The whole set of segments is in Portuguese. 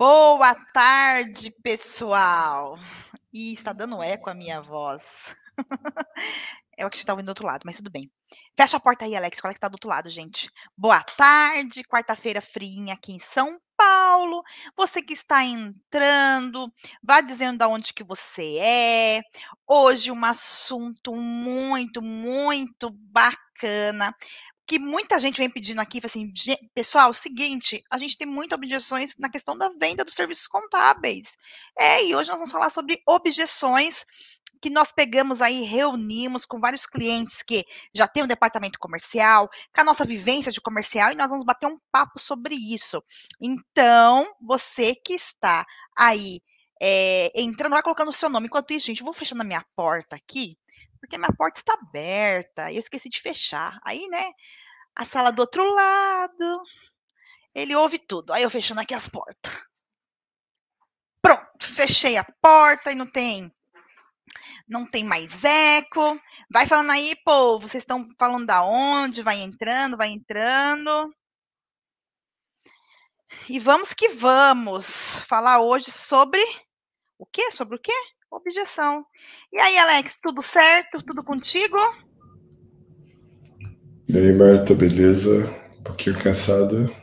Boa tarde, pessoal. E está dando eco a minha voz. é o que está ouvindo do outro lado, mas tudo bem. Fecha a porta aí, Alex. Qual é que está do outro lado, gente? Boa tarde, quarta-feira friinha aqui em São Paulo. Você que está entrando, vá dizendo de onde que você é. Hoje um assunto muito, muito bacana que muita gente vem pedindo aqui, assim, pessoal, seguinte, a gente tem muitas objeções na questão da venda dos serviços contábeis. É, e hoje nós vamos falar sobre objeções que nós pegamos aí, reunimos com vários clientes que já tem um departamento comercial, com a nossa vivência de comercial, e nós vamos bater um papo sobre isso. Então, você que está aí é, entrando, vai colocando o seu nome. Enquanto isso, gente, eu vou fechando a minha porta aqui, porque minha porta está aberta, eu esqueci de fechar. Aí, né, a sala do outro lado, ele ouve tudo. Aí eu fechando aqui as portas. Pronto, fechei a porta e não tem não tem mais eco. Vai falando aí, pô, vocês estão falando da onde? Vai entrando, vai entrando. E vamos que vamos falar hoje sobre o quê? Sobre o quê? Objeção. E aí, Alex, tudo certo? Tudo contigo? E aí, Marta, beleza? Um pouquinho cansado,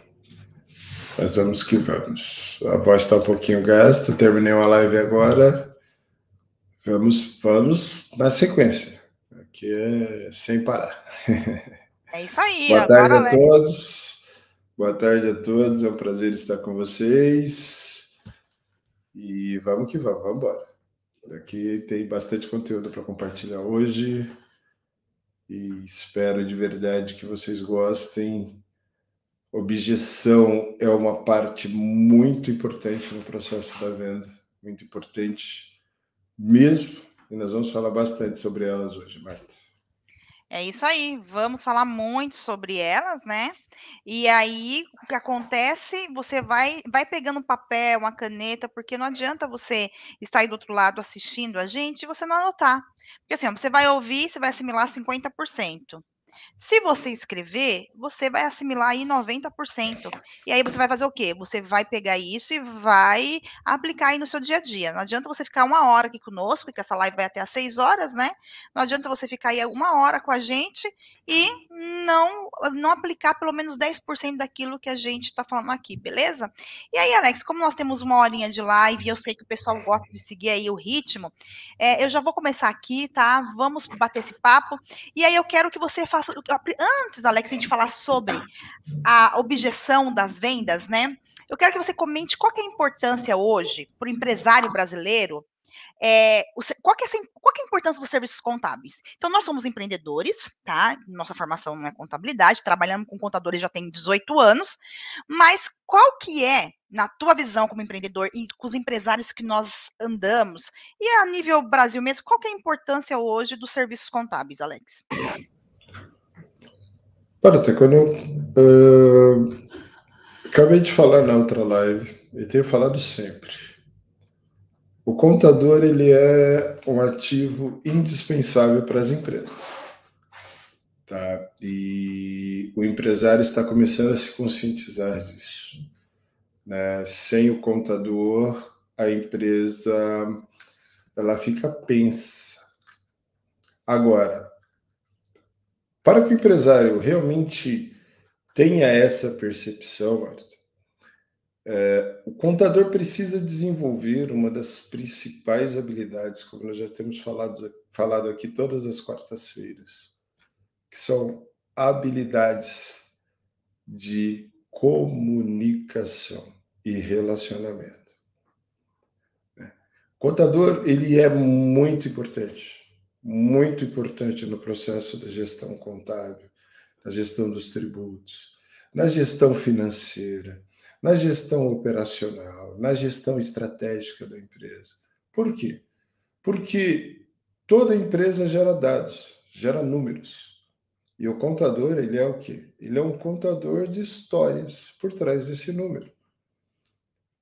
mas vamos que vamos. A voz está um pouquinho gasta, terminei uma live agora. Vamos, vamos na sequência. Aqui é sem parar. É isso aí. Boa tarde a todos. Boa tarde a todos. É um prazer estar com vocês. E vamos que vamos, vamos embora. Aqui tem bastante conteúdo para compartilhar hoje e espero de verdade que vocês gostem. Objeção é uma parte muito importante no processo da venda, muito importante mesmo, e nós vamos falar bastante sobre elas hoje, Marta. É isso aí, vamos falar muito sobre elas, né? E aí, o que acontece, você vai vai pegando um papel, uma caneta, porque não adianta você estar aí do outro lado assistindo a gente e você não anotar. Porque assim, você vai ouvir, você vai assimilar 50%. Se você escrever, você vai assimilar aí 90%. E aí você vai fazer o quê? Você vai pegar isso e vai aplicar aí no seu dia a dia. Não adianta você ficar uma hora aqui conosco, que essa live vai até às 6 horas, né? Não adianta você ficar aí uma hora com a gente e não, não aplicar pelo menos 10% daquilo que a gente está falando aqui, beleza? E aí, Alex, como nós temos uma horinha de live e eu sei que o pessoal gosta de seguir aí o ritmo, é, eu já vou começar aqui, tá? Vamos bater esse papo. E aí eu quero que você faça antes, Alex, gente falar sobre a objeção das vendas, né? Eu quero que você comente qual é a importância hoje para o empresário brasileiro é, qual, que é, qual que é a importância dos serviços contábeis? Então, nós somos empreendedores, tá? Nossa formação não é contabilidade, trabalhamos com contadores já tem 18 anos, mas qual que é, na tua visão como empreendedor e com os empresários que nós andamos, e a nível Brasil mesmo, qual que é a importância hoje dos serviços contábeis, Alex? Olha, quando eu uh, acabei de falar na outra live, e tenho falado sempre. O contador ele é um ativo indispensável para as empresas. Tá? E o empresário está começando a se conscientizar disso. Né? Sem o contador, a empresa ela fica pensa. Agora, para que o empresário realmente tenha essa percepção, Marta, é, o contador precisa desenvolver uma das principais habilidades, como nós já temos falado, falado aqui todas as quartas-feiras, que são habilidades de comunicação e relacionamento. O é, contador ele é muito importante muito importante no processo da gestão contábil, na gestão dos tributos, na gestão financeira, na gestão operacional, na gestão estratégica da empresa. Por quê? Porque toda empresa gera dados, gera números. E o contador, ele é o quê? Ele é um contador de histórias por trás desse número.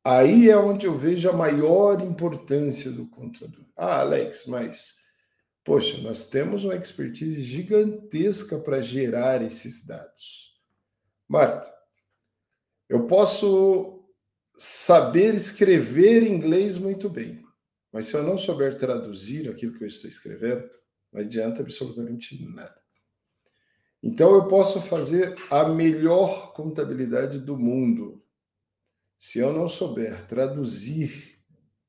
Aí é onde eu vejo a maior importância do contador. Ah, Alex, mas Poxa, nós temos uma expertise gigantesca para gerar esses dados. Marta, eu posso saber escrever inglês muito bem. Mas se eu não souber traduzir aquilo que eu estou escrevendo, não adianta absolutamente nada. Então eu posso fazer a melhor contabilidade do mundo. Se eu não souber traduzir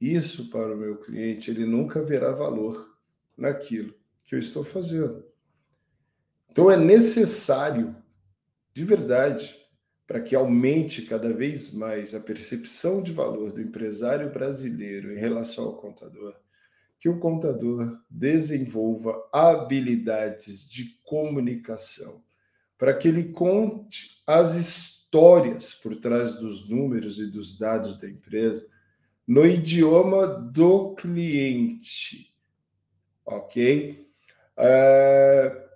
isso para o meu cliente, ele nunca verá valor naquilo que eu estou fazendo. Então é necessário, de verdade, para que aumente cada vez mais a percepção de valor do empresário brasileiro em relação ao contador, que o contador desenvolva habilidades de comunicação, para que ele conte as histórias por trás dos números e dos dados da empresa no idioma do cliente. Ok? É...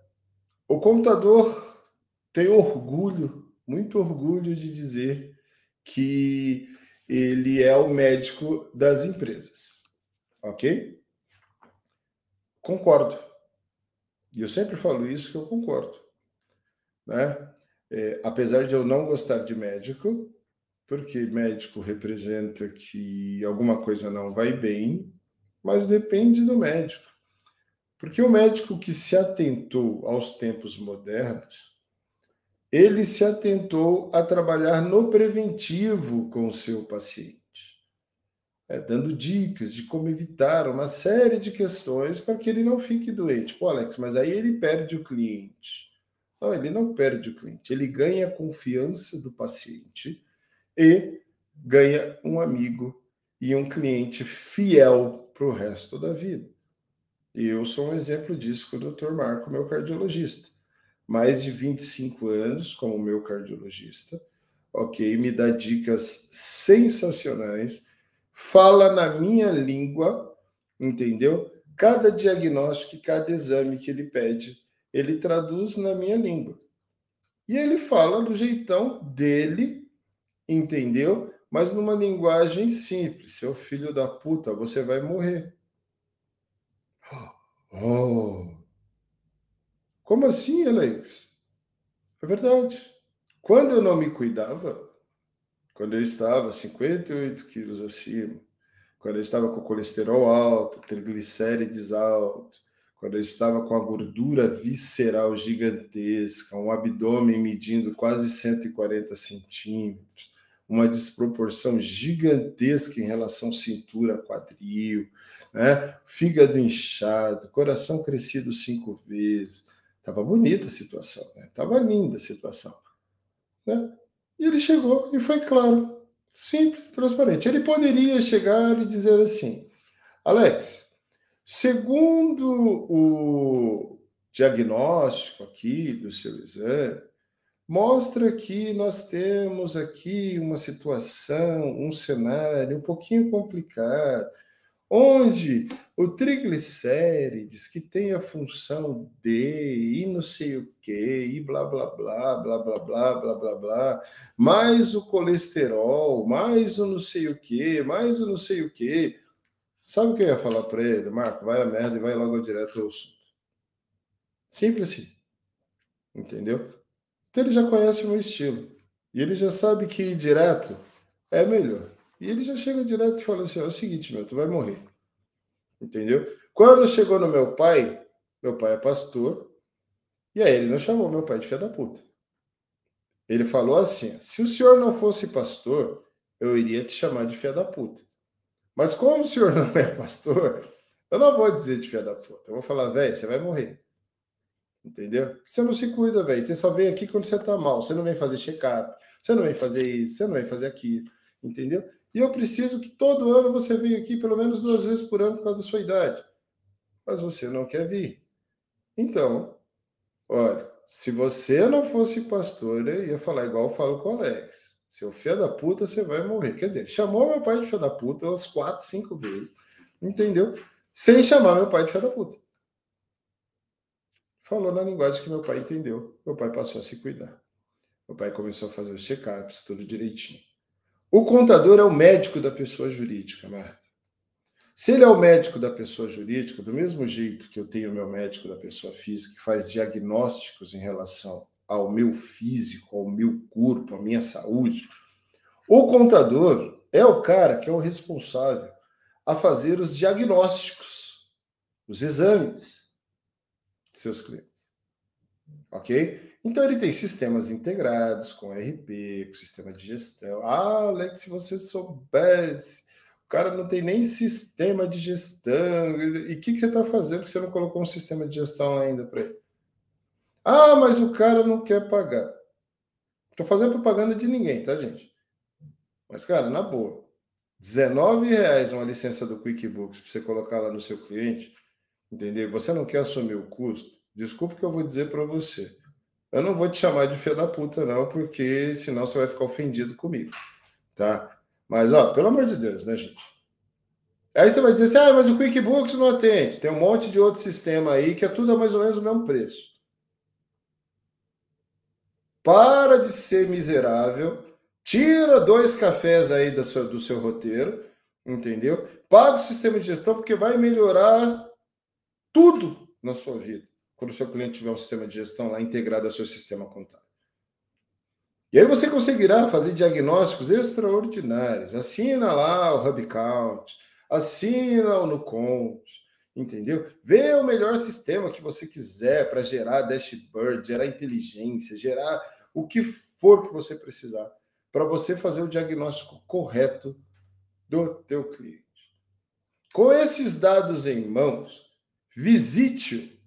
O contador tem orgulho, muito orgulho de dizer que ele é o médico das empresas. Ok? Concordo. E eu sempre falo isso que eu concordo. Né? É, apesar de eu não gostar de médico, porque médico representa que alguma coisa não vai bem, mas depende do médico. Porque o médico que se atentou aos tempos modernos, ele se atentou a trabalhar no preventivo com o seu paciente é, dando dicas de como evitar uma série de questões para que ele não fique doente. Pô, Alex, mas aí ele perde o cliente. Não, ele não perde o cliente, ele ganha a confiança do paciente e ganha um amigo e um cliente fiel para o resto da vida. E eu sou um exemplo disso com o Dr. Marco, meu cardiologista. Mais de 25 anos como meu cardiologista, ok? Me dá dicas sensacionais fala na minha língua, entendeu? Cada diagnóstico cada exame que ele pede, ele traduz na minha língua. E ele fala do jeitão dele, entendeu? Mas numa linguagem simples. Seu filho da puta, você vai morrer. Oh. Como assim, Alex? É verdade. Quando eu não me cuidava, quando eu estava 58 quilos acima, quando eu estava com colesterol alto, triglicérides alto, quando eu estava com a gordura visceral gigantesca, um abdômen medindo quase 140 centímetros, uma desproporção gigantesca em relação cintura quadril, né? fígado inchado, coração crescido cinco vezes. Tava bonita a situação, né? Tava linda a situação. Né? E ele chegou e foi claro, simples, transparente. Ele poderia chegar e dizer assim: Alex, segundo o diagnóstico aqui do seu exame, mostra que nós temos aqui uma situação, um cenário um pouquinho complicado onde o triglicérides, que tem a função de e não sei o que, e blá, blá, blá, blá, blá, blá, blá, blá, blá, mais o colesterol, mais o não sei o que, mais o não sei o que. Sabe o que eu ia falar para ele? Marco, vai a merda e vai logo direto ao assunto. Simples assim. Entendeu? Então ele já conhece o meu estilo. E ele já sabe que ir direto é melhor. E ele já chega direto e fala assim: é o seguinte, meu, tu vai morrer. Entendeu? Quando chegou no meu pai, meu pai é pastor, e aí ele não chamou meu pai de filho da puta. Ele falou assim: se o senhor não fosse pastor, eu iria te chamar de filho da puta. Mas como o senhor não é pastor, eu não vou dizer de filho da puta. Eu vou falar, velho, você vai morrer. Entendeu? Você não se cuida, velho. Você só vem aqui quando você tá mal. Você não vem fazer check-up. Você não vem fazer isso. Você não vem fazer aquilo. Entendeu? E eu preciso que todo ano você venha aqui pelo menos duas vezes por ano por causa da sua idade. Mas você não quer vir. Então, olha, se você não fosse pastor, eu ia falar igual eu falo com o Alex. Seu filho da puta, você vai morrer. Quer dizer, chamou meu pai de filho da puta umas quatro, cinco vezes. Entendeu? Sem chamar meu pai de filho da puta. Falou na linguagem que meu pai entendeu. Meu pai passou a se cuidar. Meu pai começou a fazer os check-ups, tudo direitinho. O contador é o médico da pessoa jurídica, Marta. Se ele é o médico da pessoa jurídica, do mesmo jeito que eu tenho o meu médico da pessoa física, que faz diagnósticos em relação ao meu físico, ao meu corpo, à minha saúde, o contador, é o cara que é o responsável a fazer os diagnósticos, os exames seus clientes. Ok? Então ele tem sistemas integrados com RP, com sistema de gestão. Ah, Alex, se você soubesse, o cara não tem nem sistema de gestão. E o que, que você está fazendo que você não colocou um sistema de gestão ainda para ele? Ah, mas o cara não quer pagar. Estou fazendo propaganda de ninguém, tá, gente? Mas, cara, na boa, R$19,00 uma licença do QuickBooks para você colocar lá no seu cliente, entendeu? Você não quer assumir o custo? Desculpa que eu vou dizer para você. Eu não vou te chamar de filho da puta, não, porque senão você vai ficar ofendido comigo, tá? Mas, ó, pelo amor de Deus, né, gente? Aí você vai dizer assim, ah, mas o QuickBooks não atende. Tem um monte de outro sistema aí que é tudo a mais ou menos o mesmo preço. Para de ser miserável, tira dois cafés aí do seu, do seu roteiro, entendeu? Paga o sistema de gestão, porque vai melhorar tudo na sua vida quando o seu cliente tiver um sistema de gestão lá integrado ao seu sistema contábil. E aí você conseguirá fazer diagnósticos extraordinários. Assina lá o HubCount, assina o NuCount, entendeu? Vê o melhor sistema que você quiser para gerar dashboard, gerar inteligência, gerar o que for que você precisar para você fazer o diagnóstico correto do teu cliente. Com esses dados em mãos, visite-o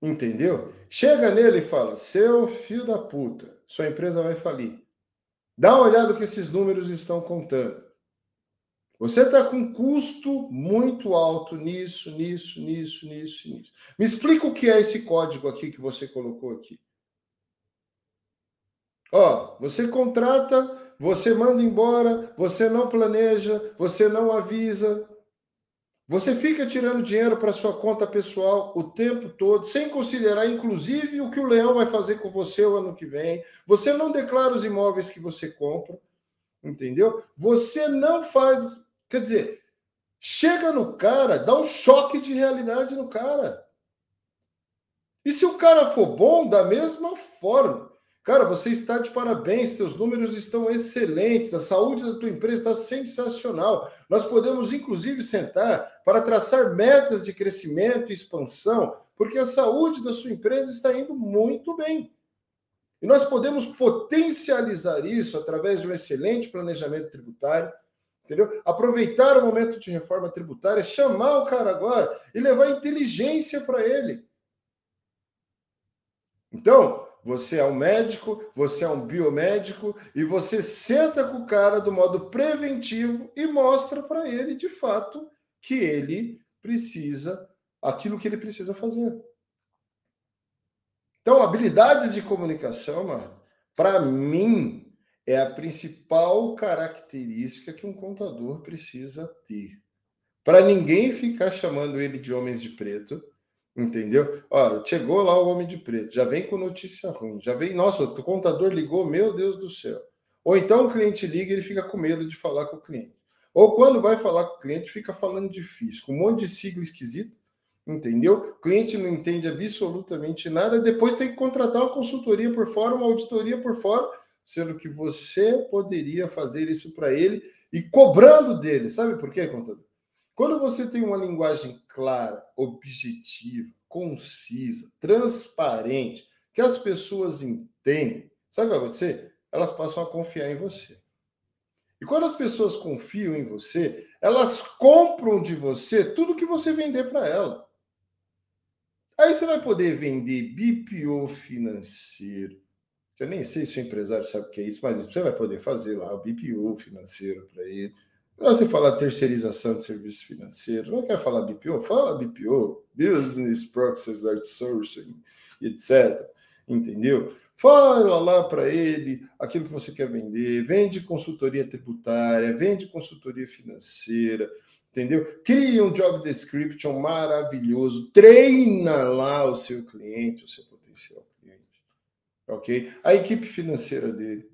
Entendeu? Chega nele e fala: seu filho da puta, sua empresa vai falir. Dá uma olhada que esses números estão contando. Você está com custo muito alto nisso, nisso, nisso, nisso, nisso. Me explica o que é esse código aqui que você colocou aqui. Ó, você contrata, você manda embora, você não planeja, você não avisa, você fica tirando dinheiro para sua conta pessoal o tempo todo, sem considerar, inclusive, o que o leão vai fazer com você o ano que vem. Você não declara os imóveis que você compra, entendeu? Você não faz. Quer dizer, chega no cara, dá um choque de realidade no cara. E se o cara for bom, da mesma forma. Cara, você está de parabéns, teus números estão excelentes, a saúde da tua empresa está sensacional. Nós podemos, inclusive, sentar para traçar metas de crescimento e expansão, porque a saúde da sua empresa está indo muito bem. E nós podemos potencializar isso através de um excelente planejamento tributário, entendeu? Aproveitar o momento de reforma tributária, chamar o cara agora e levar inteligência para ele. Então, você é um médico, você é um biomédico e você senta com o cara do modo preventivo e mostra para ele de fato que ele precisa aquilo que ele precisa fazer. Então, habilidades de comunicação, para mim, é a principal característica que um contador precisa ter. Para ninguém ficar chamando ele de homens de preto, Entendeu? Ó, chegou lá o homem de preto, já vem com notícia ruim, já vem, nossa, o contador ligou, meu Deus do céu. Ou então o cliente liga e ele fica com medo de falar com o cliente. Ou quando vai falar com o cliente, fica falando difícil, com um monte de sigla esquisita, entendeu? O cliente não entende absolutamente nada, depois tem que contratar uma consultoria por fora, uma auditoria por fora, sendo que você poderia fazer isso para ele e cobrando dele. Sabe por quê, contador? Quando você tem uma linguagem clara, objetiva, concisa, transparente, que as pessoas entendem, sabe o que vai acontecer? Elas passam a confiar em você. E quando as pessoas confiam em você, elas compram de você tudo que você vender para ela. Aí você vai poder vender BPO financeiro. Eu nem sei se o empresário sabe o que é isso, mas você vai poder fazer lá o BPO financeiro para ele você fala terceirização de serviços financeiros, não quer falar BPO? Fala BPO, Business Process Outsourcing, etc. Entendeu? Fala lá para ele aquilo que você quer vender, vende consultoria tributária, vende consultoria financeira, entendeu? Cria um job description maravilhoso, treina lá o seu cliente, o seu potencial cliente, ok? A equipe financeira dele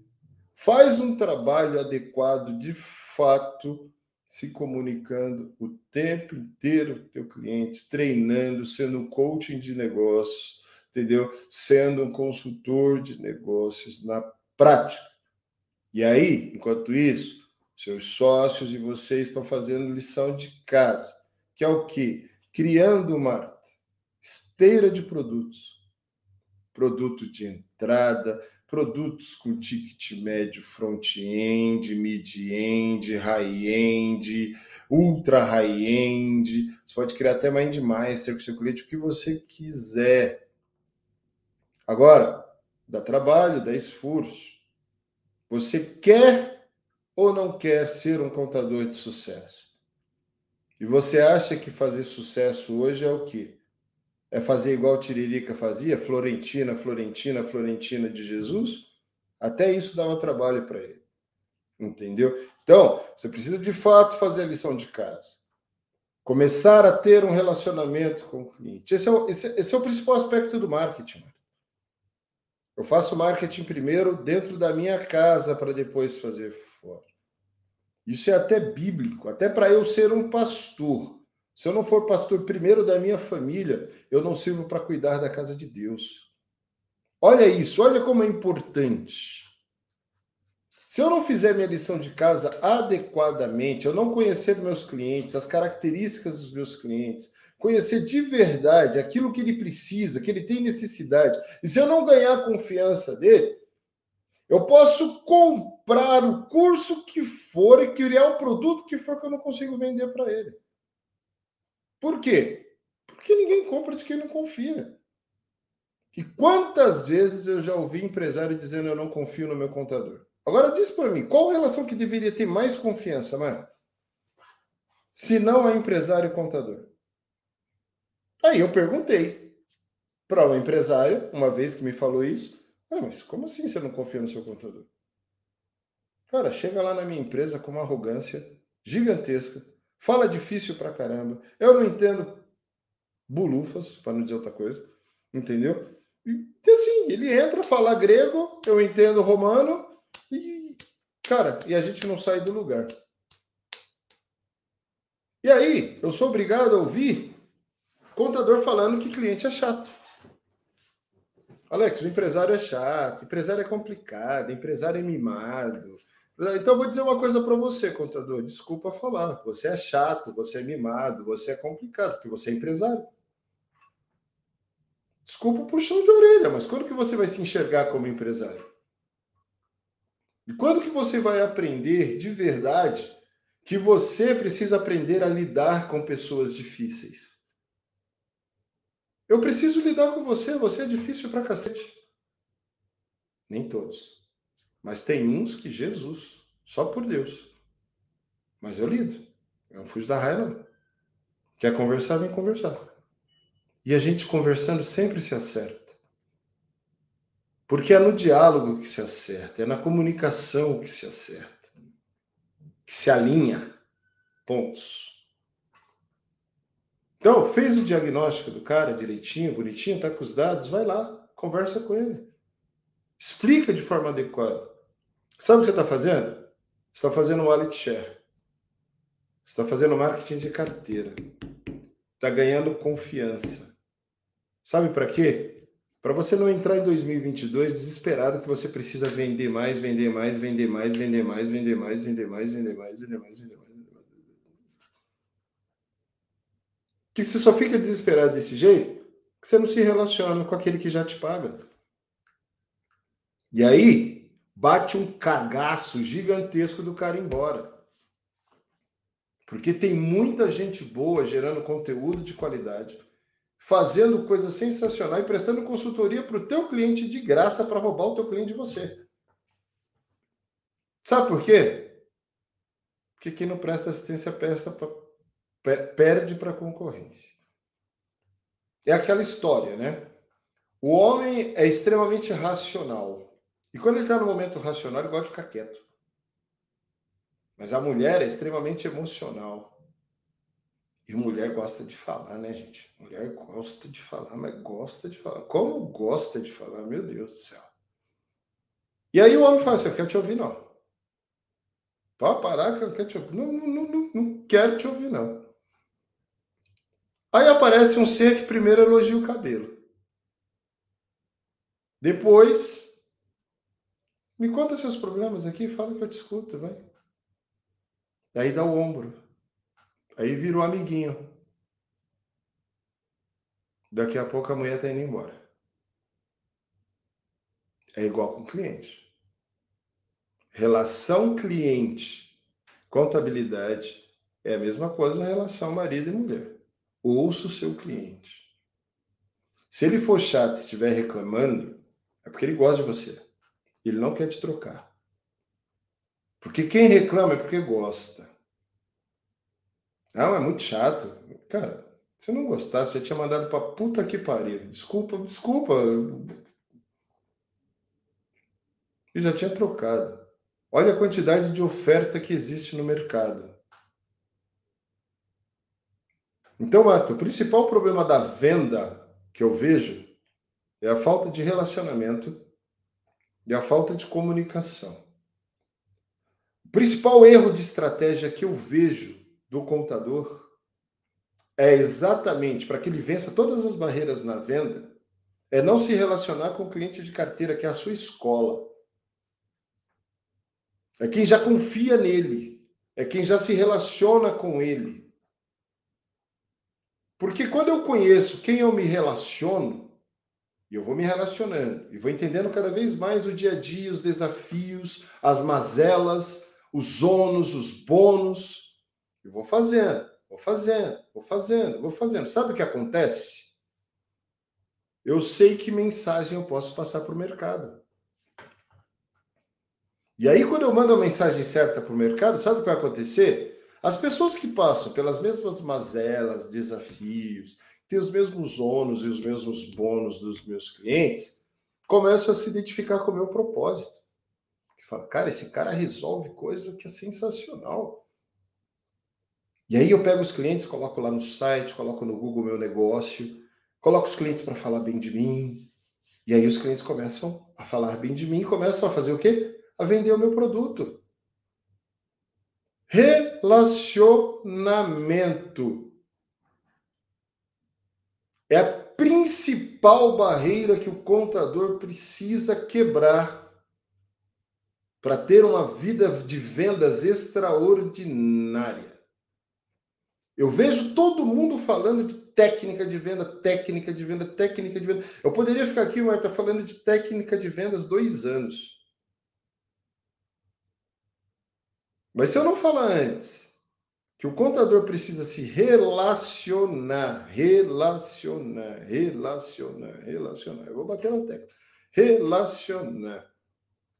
faz um trabalho adequado de fato se comunicando o tempo inteiro com teu cliente, treinando, sendo um coaching de negócios, entendeu? Sendo um consultor de negócios na prática. E aí, enquanto isso, seus sócios e vocês estão fazendo lição de casa, que é o quê? Criando uma esteira de produtos. Produto de entrada, produtos com ticket médio front-end, mid-end, high-end, ultra high-end. Você pode criar até Mindmaster com seu cliente, o que você quiser. Agora, dá trabalho, dá esforço. Você quer ou não quer ser um contador de sucesso? E você acha que fazer sucesso hoje é o quê? É fazer igual Tiririca fazia, Florentina, Florentina, Florentina de Jesus? Até isso dava trabalho para ele. Entendeu? Então, você precisa de fato fazer a lição de casa. Começar a ter um relacionamento com o cliente. Esse é o, esse, esse é o principal aspecto do marketing. Eu faço marketing primeiro dentro da minha casa para depois fazer fora. Isso é até bíblico, até para eu ser um pastor. Se eu não for pastor primeiro da minha família, eu não sirvo para cuidar da casa de Deus. Olha isso, olha como é importante. Se eu não fizer minha lição de casa adequadamente, eu não conhecer meus clientes, as características dos meus clientes, conhecer de verdade aquilo que ele precisa, que ele tem necessidade, e se eu não ganhar a confiança dele, eu posso comprar o curso que for e criar o produto que for que eu não consigo vender para ele. Por quê? Porque ninguém compra de quem não confia. E quantas vezes eu já ouvi empresário dizendo eu não confio no meu contador? Agora diz para mim, qual relação que deveria ter mais confiança, mano? Se não a empresário e contador. Aí eu perguntei para um empresário, uma vez que me falou isso, ah, mas como assim você não confia no seu contador? Cara, chega lá na minha empresa com uma arrogância gigantesca, fala difícil pra caramba. Eu não entendo bulufas, para não dizer outra coisa, entendeu? E assim, ele entra, fala grego, eu entendo romano, e, cara, e a gente não sai do lugar. E aí, eu sou obrigado a ouvir contador falando que cliente é chato. Alex, o empresário é chato, empresário é complicado, empresário é mimado, então, eu vou dizer uma coisa para você, contador. Desculpa falar. Você é chato, você é mimado, você é complicado, porque você é empresário. Desculpa o puxão de orelha, mas quando que você vai se enxergar como empresário? E quando que você vai aprender de verdade que você precisa aprender a lidar com pessoas difíceis? Eu preciso lidar com você, você é difícil pra cacete. Nem todos. Mas tem uns que Jesus, só por Deus. Mas eu lido. Eu não fujo da raia, não. Quer conversar, vem conversar. E a gente conversando sempre se acerta. Porque é no diálogo que se acerta, é na comunicação que se acerta, que se alinha pontos. Então, fez o diagnóstico do cara direitinho, bonitinho, tá com os dados, vai lá, conversa com ele. Explica de forma adequada. Sabe o que você está fazendo? Você está fazendo wallet share. Você está fazendo marketing de carteira. Está ganhando confiança. Sabe para quê? Para você não entrar em 2022 desesperado que você precisa vender mais, vender mais, vender mais, vender mais, vender mais, vender mais, vender mais, vender mais, vender mais. Que você só fica desesperado desse jeito que você não se relaciona com aquele que já te paga. E aí, bate um cagaço gigantesco do cara embora. Porque tem muita gente boa gerando conteúdo de qualidade, fazendo coisas sensacionais e prestando consultoria para o teu cliente de graça para roubar o teu cliente de você. Sabe por quê? Porque quem não presta assistência presta pra, perde para a concorrência. É aquela história, né? O homem é extremamente racional. E quando ele está no momento racional, ele gosta de ficar quieto. Mas a mulher é extremamente emocional. E mulher gosta de falar, né, gente? Mulher gosta de falar, mas gosta de falar. Como gosta de falar, meu Deus do céu. E aí o homem fala assim: Eu quero te ouvir, não. Pode parar que eu quero te ouvir. Não, não, não, não quero te ouvir, não. Aí aparece um ser que primeiro elogia o cabelo. Depois me conta seus problemas aqui, fala que eu te escuto, vai. Aí dá o ombro. Aí vira o amiguinho. Daqui a pouco a mulher está indo embora. É igual com o cliente. Relação cliente, contabilidade, é a mesma coisa na relação marido e mulher. Ouça o seu cliente. Se ele for chato e estiver reclamando, é porque ele gosta de você. Ele não quer te trocar. Porque quem reclama é porque gosta. Ah, é muito chato. Cara, se não gostasse, eu tinha mandado pra puta que pariu. Desculpa, desculpa. E já tinha trocado. Olha a quantidade de oferta que existe no mercado. Então, Marta, o principal problema da venda que eu vejo é a falta de relacionamento e a falta de comunicação. O principal erro de estratégia que eu vejo do contador é exatamente para que ele vença todas as barreiras na venda, é não se relacionar com o cliente de carteira, que é a sua escola. É quem já confia nele, é quem já se relaciona com ele. Porque quando eu conheço quem eu me relaciono, e eu vou me relacionando, e vou entendendo cada vez mais o dia a dia, os desafios, as mazelas, os ônus, os bônus, e vou fazendo, vou fazendo, vou fazendo, vou fazendo. Sabe o que acontece? Eu sei que mensagem eu posso passar para o mercado. E aí, quando eu mando a mensagem certa para o mercado, sabe o que vai acontecer? As pessoas que passam pelas mesmas mazelas, desafios, têm os mesmos ônus e os mesmos bônus dos meus clientes, começam a se identificar com o meu propósito. Que fala, cara, esse cara resolve coisa que é sensacional. E aí eu pego os clientes, coloco lá no site, coloco no Google meu negócio, coloco os clientes para falar bem de mim. E aí os clientes começam a falar bem de mim, começam a fazer o quê? A vender o meu produto. Relacionamento é a principal barreira que o contador precisa quebrar para ter uma vida de vendas extraordinária. Eu vejo todo mundo falando de técnica de venda, técnica de venda, técnica de venda. Eu poderia ficar aqui, Marta, falando de técnica de vendas dois anos. Mas se eu não falar antes que o contador precisa se relacionar, relacionar, relacionar, relacionar. Eu vou bater na tecla. Relacionar.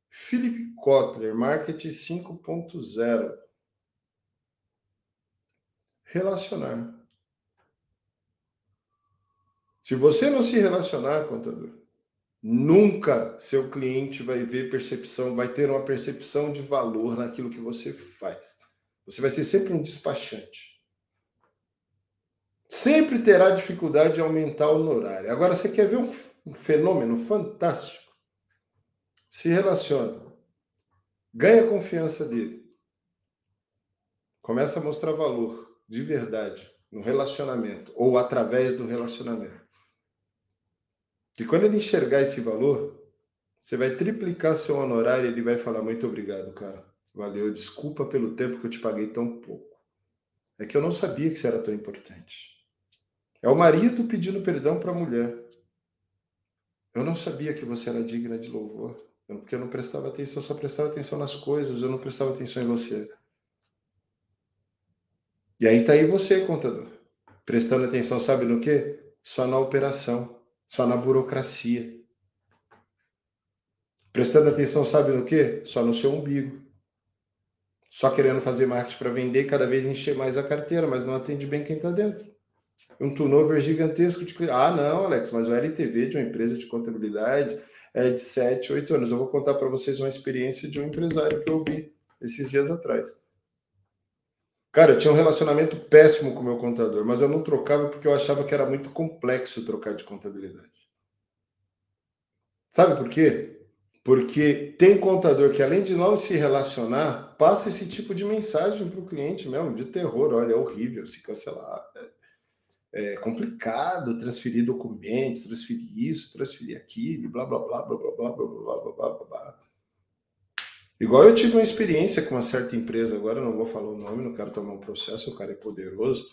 Philip Kotler, Marketing 5.0. Relacionar. Se você não se relacionar, contador, Nunca seu cliente vai ver percepção, vai ter uma percepção de valor naquilo que você faz. Você vai ser sempre um despachante. Sempre terá dificuldade de aumentar o honorário. Agora, você quer ver um fenômeno fantástico? Se relaciona. Ganha a confiança dele. Começa a mostrar valor de verdade no relacionamento ou através do relacionamento. Que quando ele enxergar esse valor, você vai triplicar seu honorário e ele vai falar: Muito obrigado, cara. Valeu, desculpa pelo tempo que eu te paguei tão pouco. É que eu não sabia que isso era tão importante. É o marido pedindo perdão para a mulher. Eu não sabia que você era digna de louvor, porque eu não prestava atenção, só prestava atenção nas coisas, eu não prestava atenção em você. E aí tá aí você, contador, prestando atenção, sabe no quê? Só na operação só na burocracia. Prestando atenção, sabe no quê? Só no seu umbigo. Só querendo fazer marketing para vender cada vez encher mais a carteira, mas não atende bem quem está dentro. Um turnover gigantesco de. Ah, não, Alex, mas o LTV de uma empresa de contabilidade é de 7, 8 anos. Eu vou contar para vocês uma experiência de um empresário que eu vi esses dias atrás. Cara, eu tinha um relacionamento péssimo com o meu contador, mas eu não trocava porque eu achava que era muito complexo trocar de contabilidade. Sabe por quê? Porque tem contador que, além de não se relacionar, passa esse tipo de mensagem para o cliente mesmo, de terror. Olha, é horrível se cancelar. É, é complicado transferir documentos, transferir isso, transferir aquilo, blá, blá, blá, blá, blá, blá, blá, blá, blá, blá, blá. Igual eu tive uma experiência com uma certa empresa, agora não vou falar o nome, não quero tomar um processo, o cara é poderoso,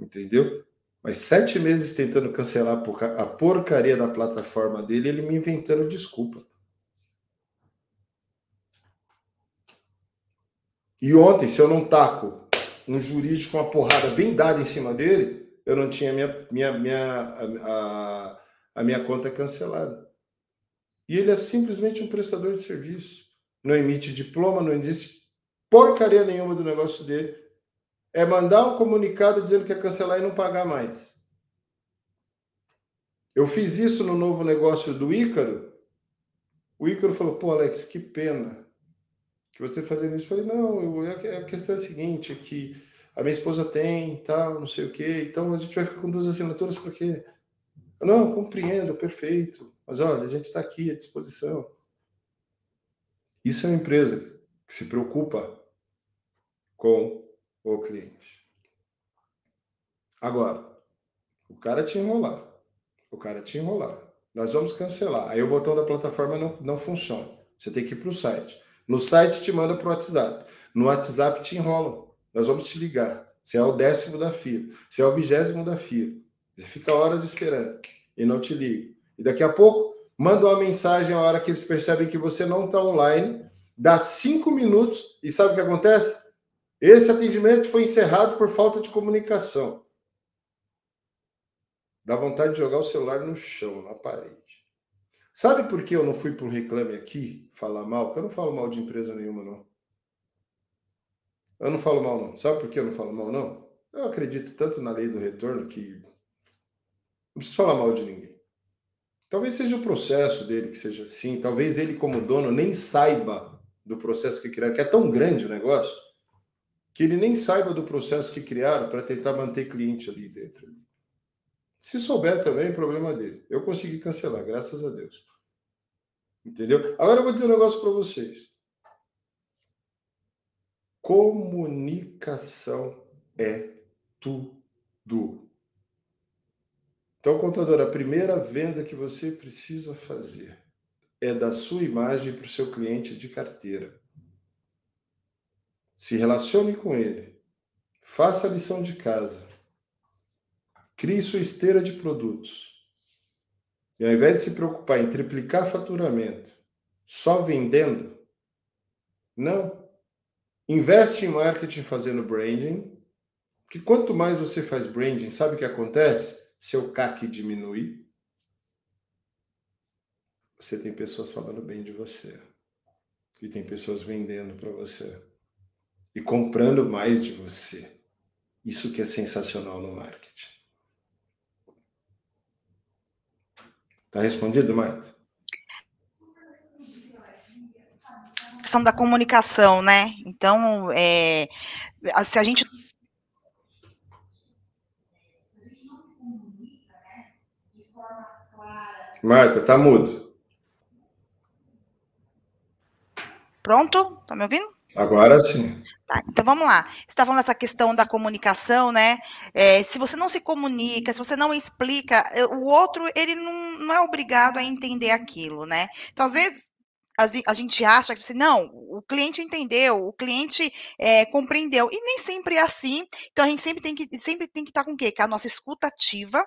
entendeu? Mas sete meses tentando cancelar a porcaria da plataforma dele, ele me inventando desculpa. E ontem, se eu não taco um jurídico, uma porrada bem dada em cima dele, eu não tinha minha, minha, minha, a, a, minha conta cancelada. E ele é simplesmente um prestador de serviço. Não emite diploma, não existe porcaria nenhuma do negócio dele. É mandar um comunicado dizendo que é cancelar e não pagar mais. Eu fiz isso no novo negócio do Ícaro. O Ícaro falou: pô, Alex, que pena que você fazendo isso. Eu falei: não, eu, a questão é a seguinte: é que a minha esposa tem, tal, não sei o quê, então a gente vai ficar com duas assinaturas porque. Não, compreendo, perfeito. Mas olha, a gente está aqui à disposição. Isso é uma empresa que se preocupa com o cliente. Agora, o cara te enrolar. O cara te enrolar. Nós vamos cancelar. Aí o botão da plataforma não, não funciona. Você tem que ir para o site. No site te manda para o WhatsApp. No WhatsApp te enrolam. Nós vamos te ligar. Você é o décimo da fila. Você é o vigésimo da fila. Você fica horas esperando e não te liga. E daqui a pouco, manda uma mensagem a hora que eles percebem que você não está online. Dá cinco minutos e sabe o que acontece? Esse atendimento foi encerrado por falta de comunicação. Dá vontade de jogar o celular no chão, na parede. Sabe por que eu não fui para o reclame aqui falar mal? Porque eu não falo mal de empresa nenhuma, não. Eu não falo mal, não. Sabe por que eu não falo mal, não? Eu acredito tanto na lei do retorno que não preciso falar mal de ninguém. Talvez seja o processo dele que seja assim. Talvez ele, como dono, nem saiba do processo que criaram, que é tão grande o negócio, que ele nem saiba do processo que criaram para tentar manter cliente ali dentro. Se souber também, problema dele. Eu consegui cancelar, graças a Deus. Entendeu? Agora eu vou dizer um negócio para vocês. Comunicação é tudo. Então, contador, a primeira venda que você precisa fazer é da sua imagem para o seu cliente de carteira. Se relacione com ele. Faça a lição de casa. Crie sua esteira de produtos. E ao invés de se preocupar em triplicar faturamento só vendendo, não. Investe em marketing fazendo branding, que quanto mais você faz branding, sabe o que acontece? Seu CAC diminui. Você tem pessoas falando bem de você. E tem pessoas vendendo para você. E comprando mais de você. Isso que é sensacional no marketing. Tá respondido, Marta? questão da comunicação, né? Então, é, se a gente Marta, tá mudo. Pronto? Tá me ouvindo? Agora sim. Tá, então vamos lá. Você está falando dessa questão da comunicação, né? É, se você não se comunica, se você não explica, o outro ele não, não é obrigado a entender aquilo, né? Então, às vezes, a gente acha que assim, não, o cliente entendeu, o cliente é, compreendeu, e nem sempre é assim. Então a gente sempre tem que sempre tem que estar com o quê? Com a nossa escuta ativa,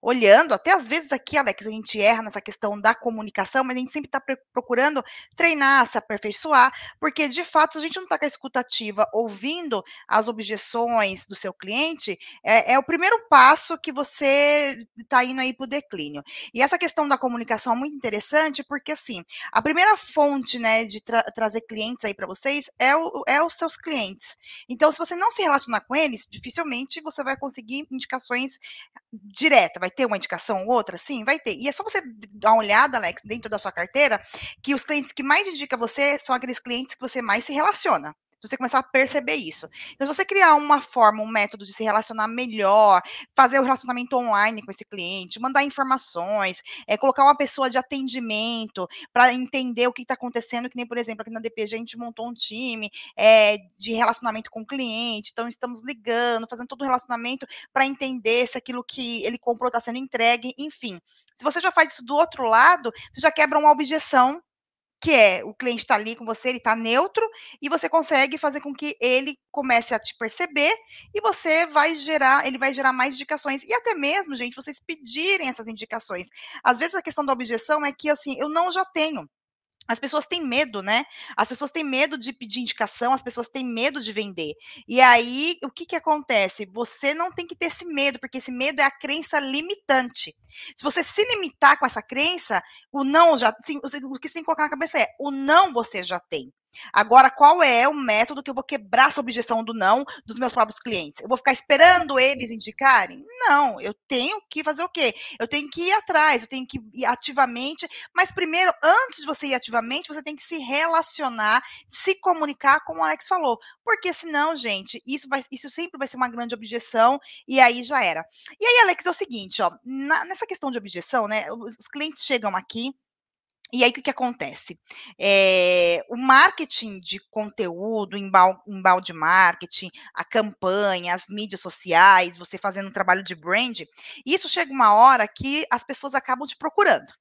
olhando, até às vezes aqui, Alex, a gente erra nessa questão da comunicação, mas a gente sempre está procurando treinar, se aperfeiçoar, porque de fato, se a gente não está com a escutativa, ouvindo as objeções do seu cliente, é, é o primeiro passo que você está indo aí para o declínio. E essa questão da comunicação é muito interessante, porque assim, a primeira fonte né, de tra trazer clientes aí para vocês é, o, é os seus clientes. Então, se você não se relacionar com eles, dificilmente você vai conseguir indicações diretas, vai ter uma indicação ou outra? Sim, vai ter. E é só você dar uma olhada, Alex, dentro da sua carteira, que os clientes que mais indicam você são aqueles clientes que você mais se relaciona você começar a perceber isso. Então, se você criar uma forma, um método de se relacionar melhor, fazer o relacionamento online com esse cliente, mandar informações, é, colocar uma pessoa de atendimento para entender o que está acontecendo, que nem, por exemplo, aqui na DPG a gente montou um time é, de relacionamento com o cliente, então estamos ligando, fazendo todo o relacionamento para entender se aquilo que ele comprou está sendo entregue, enfim. Se você já faz isso do outro lado, você já quebra uma objeção que é o cliente está ali com você, ele está neutro, e você consegue fazer com que ele comece a te perceber e você vai gerar, ele vai gerar mais indicações. E até mesmo, gente, vocês pedirem essas indicações. Às vezes a questão da objeção é que assim, eu não já tenho. As pessoas têm medo, né? As pessoas têm medo de pedir indicação, as pessoas têm medo de vender. E aí, o que, que acontece? Você não tem que ter esse medo, porque esse medo é a crença limitante. Se você se limitar com essa crença, o não já. Sim, o que você tem que colocar na cabeça é: o não você já tem. Agora, qual é o método que eu vou quebrar essa objeção do não dos meus próprios clientes? Eu vou ficar esperando eles indicarem? Não, eu tenho que fazer o quê? Eu tenho que ir atrás, eu tenho que ir ativamente, mas primeiro, antes de você ir ativamente, você tem que se relacionar, se comunicar, como o Alex falou. Porque senão, gente, isso, vai, isso sempre vai ser uma grande objeção e aí já era. E aí, Alex, é o seguinte, ó, na, nessa questão de objeção, né? Os, os clientes chegam aqui e aí, o que, que acontece? É, o marketing de conteúdo, embalde marketing, a campanha, as mídias sociais, você fazendo um trabalho de brand, isso chega uma hora que as pessoas acabam te procurando.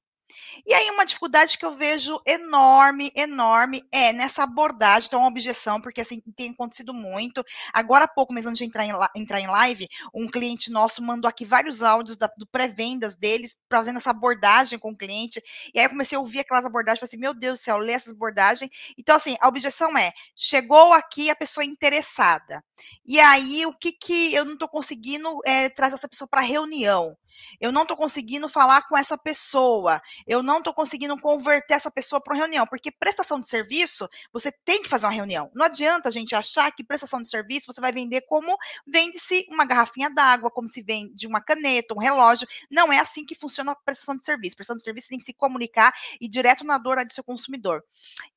E aí, uma dificuldade que eu vejo enorme, enorme, é nessa abordagem, então, uma objeção, porque assim, tem acontecido muito. Agora há pouco, mesmo antes de entrar em, entrar em live, um cliente nosso mandou aqui vários áudios da, do pré-vendas deles, fazendo essa abordagem com o cliente. E aí eu comecei a ouvir aquelas abordagens, falei assim, meu Deus do céu, ler essas abordagens. Então, assim, a objeção é: chegou aqui a pessoa interessada. E aí, o que que eu não estou conseguindo é, trazer essa pessoa para reunião? Eu não estou conseguindo falar com essa pessoa. Eu não estou conseguindo converter essa pessoa para uma reunião. Porque prestação de serviço, você tem que fazer uma reunião. Não adianta a gente achar que prestação de serviço você vai vender como vende-se uma garrafinha d'água, como se vende uma caneta, um relógio. Não é assim que funciona a prestação de serviço. Prestação de serviço tem que se comunicar e direto na dor do seu consumidor.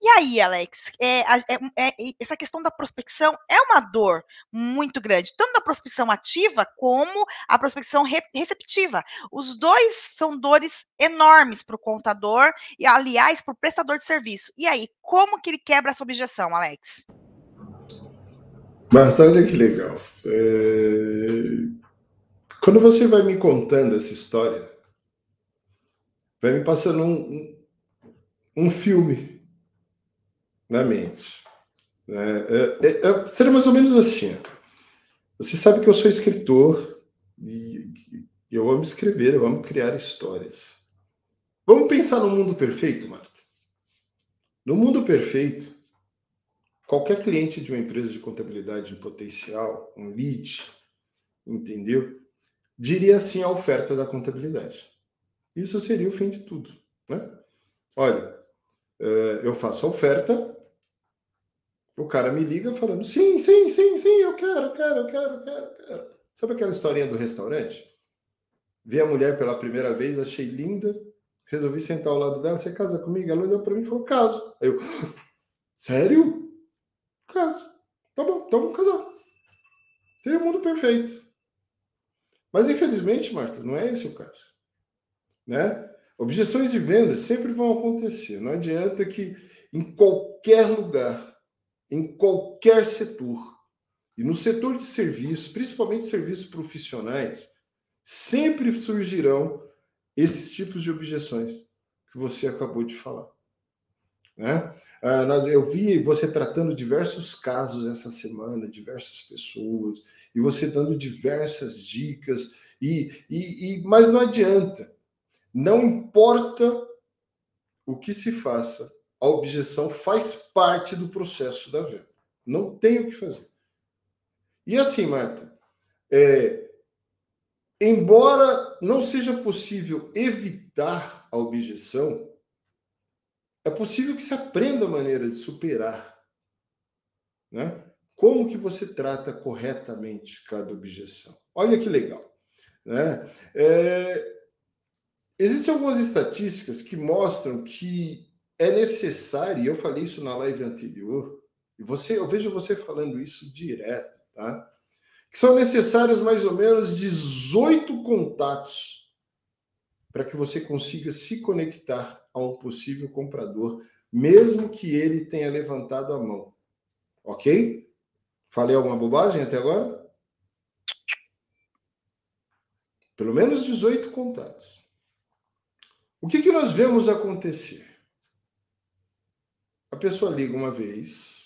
E aí, Alex, é, é, é, essa questão da prospecção é uma dor muito grande, tanto da prospecção ativa como a prospecção receptiva os dois são dores enormes para o contador e, aliás, para o prestador de serviço. E aí, como que ele quebra essa objeção, Alex? Mas olha que legal. É... Quando você vai me contando essa história, vai me passando um, um, filme na mente. É, é, é, é seria mais ou menos assim. Você sabe que eu sou escritor e eu amo escrever, eu amo criar histórias. Vamos pensar no mundo perfeito, Marta? No mundo perfeito, qualquer cliente de uma empresa de contabilidade em potencial, um lead, entendeu? Diria assim a oferta da contabilidade. Isso seria o fim de tudo, né? Olha, eh, eu faço a oferta, o cara me liga falando: sim, sim, sim, sim, eu quero, quero, quero, quero, quero. Sabe aquela historinha do restaurante? Vi a mulher pela primeira vez, achei linda, resolvi sentar ao lado dela. Você casa comigo? Ela olhou para mim e falou: caso. Aí eu, sério? Caso. Tá bom, então vamos casar. Seria o mundo perfeito. Mas infelizmente, Marta, não é esse o caso. Né? Objeções de venda sempre vão acontecer. Não adianta que em qualquer lugar, em qualquer setor, e no setor de serviços, principalmente serviços profissionais, sempre surgirão esses tipos de objeções que você acabou de falar. Né? Ah, nós, eu vi você tratando diversos casos essa semana, diversas pessoas, e você dando diversas dicas, e, e, e mas não adianta. Não importa o que se faça, a objeção faz parte do processo da venda. Não tem o que fazer. E assim, Marta, é, Embora não seja possível evitar a objeção, é possível que se aprenda a maneira de superar. Né? Como que você trata corretamente cada objeção? Olha que legal. Né? É, existem algumas estatísticas que mostram que é necessário, e eu falei isso na live anterior, e você, eu vejo você falando isso direto, tá? Que são necessários mais ou menos 18 contatos para que você consiga se conectar a um possível comprador, mesmo que ele tenha levantado a mão. Ok? Falei alguma bobagem até agora? Pelo menos 18 contatos. O que, que nós vemos acontecer? pessoa liga uma vez.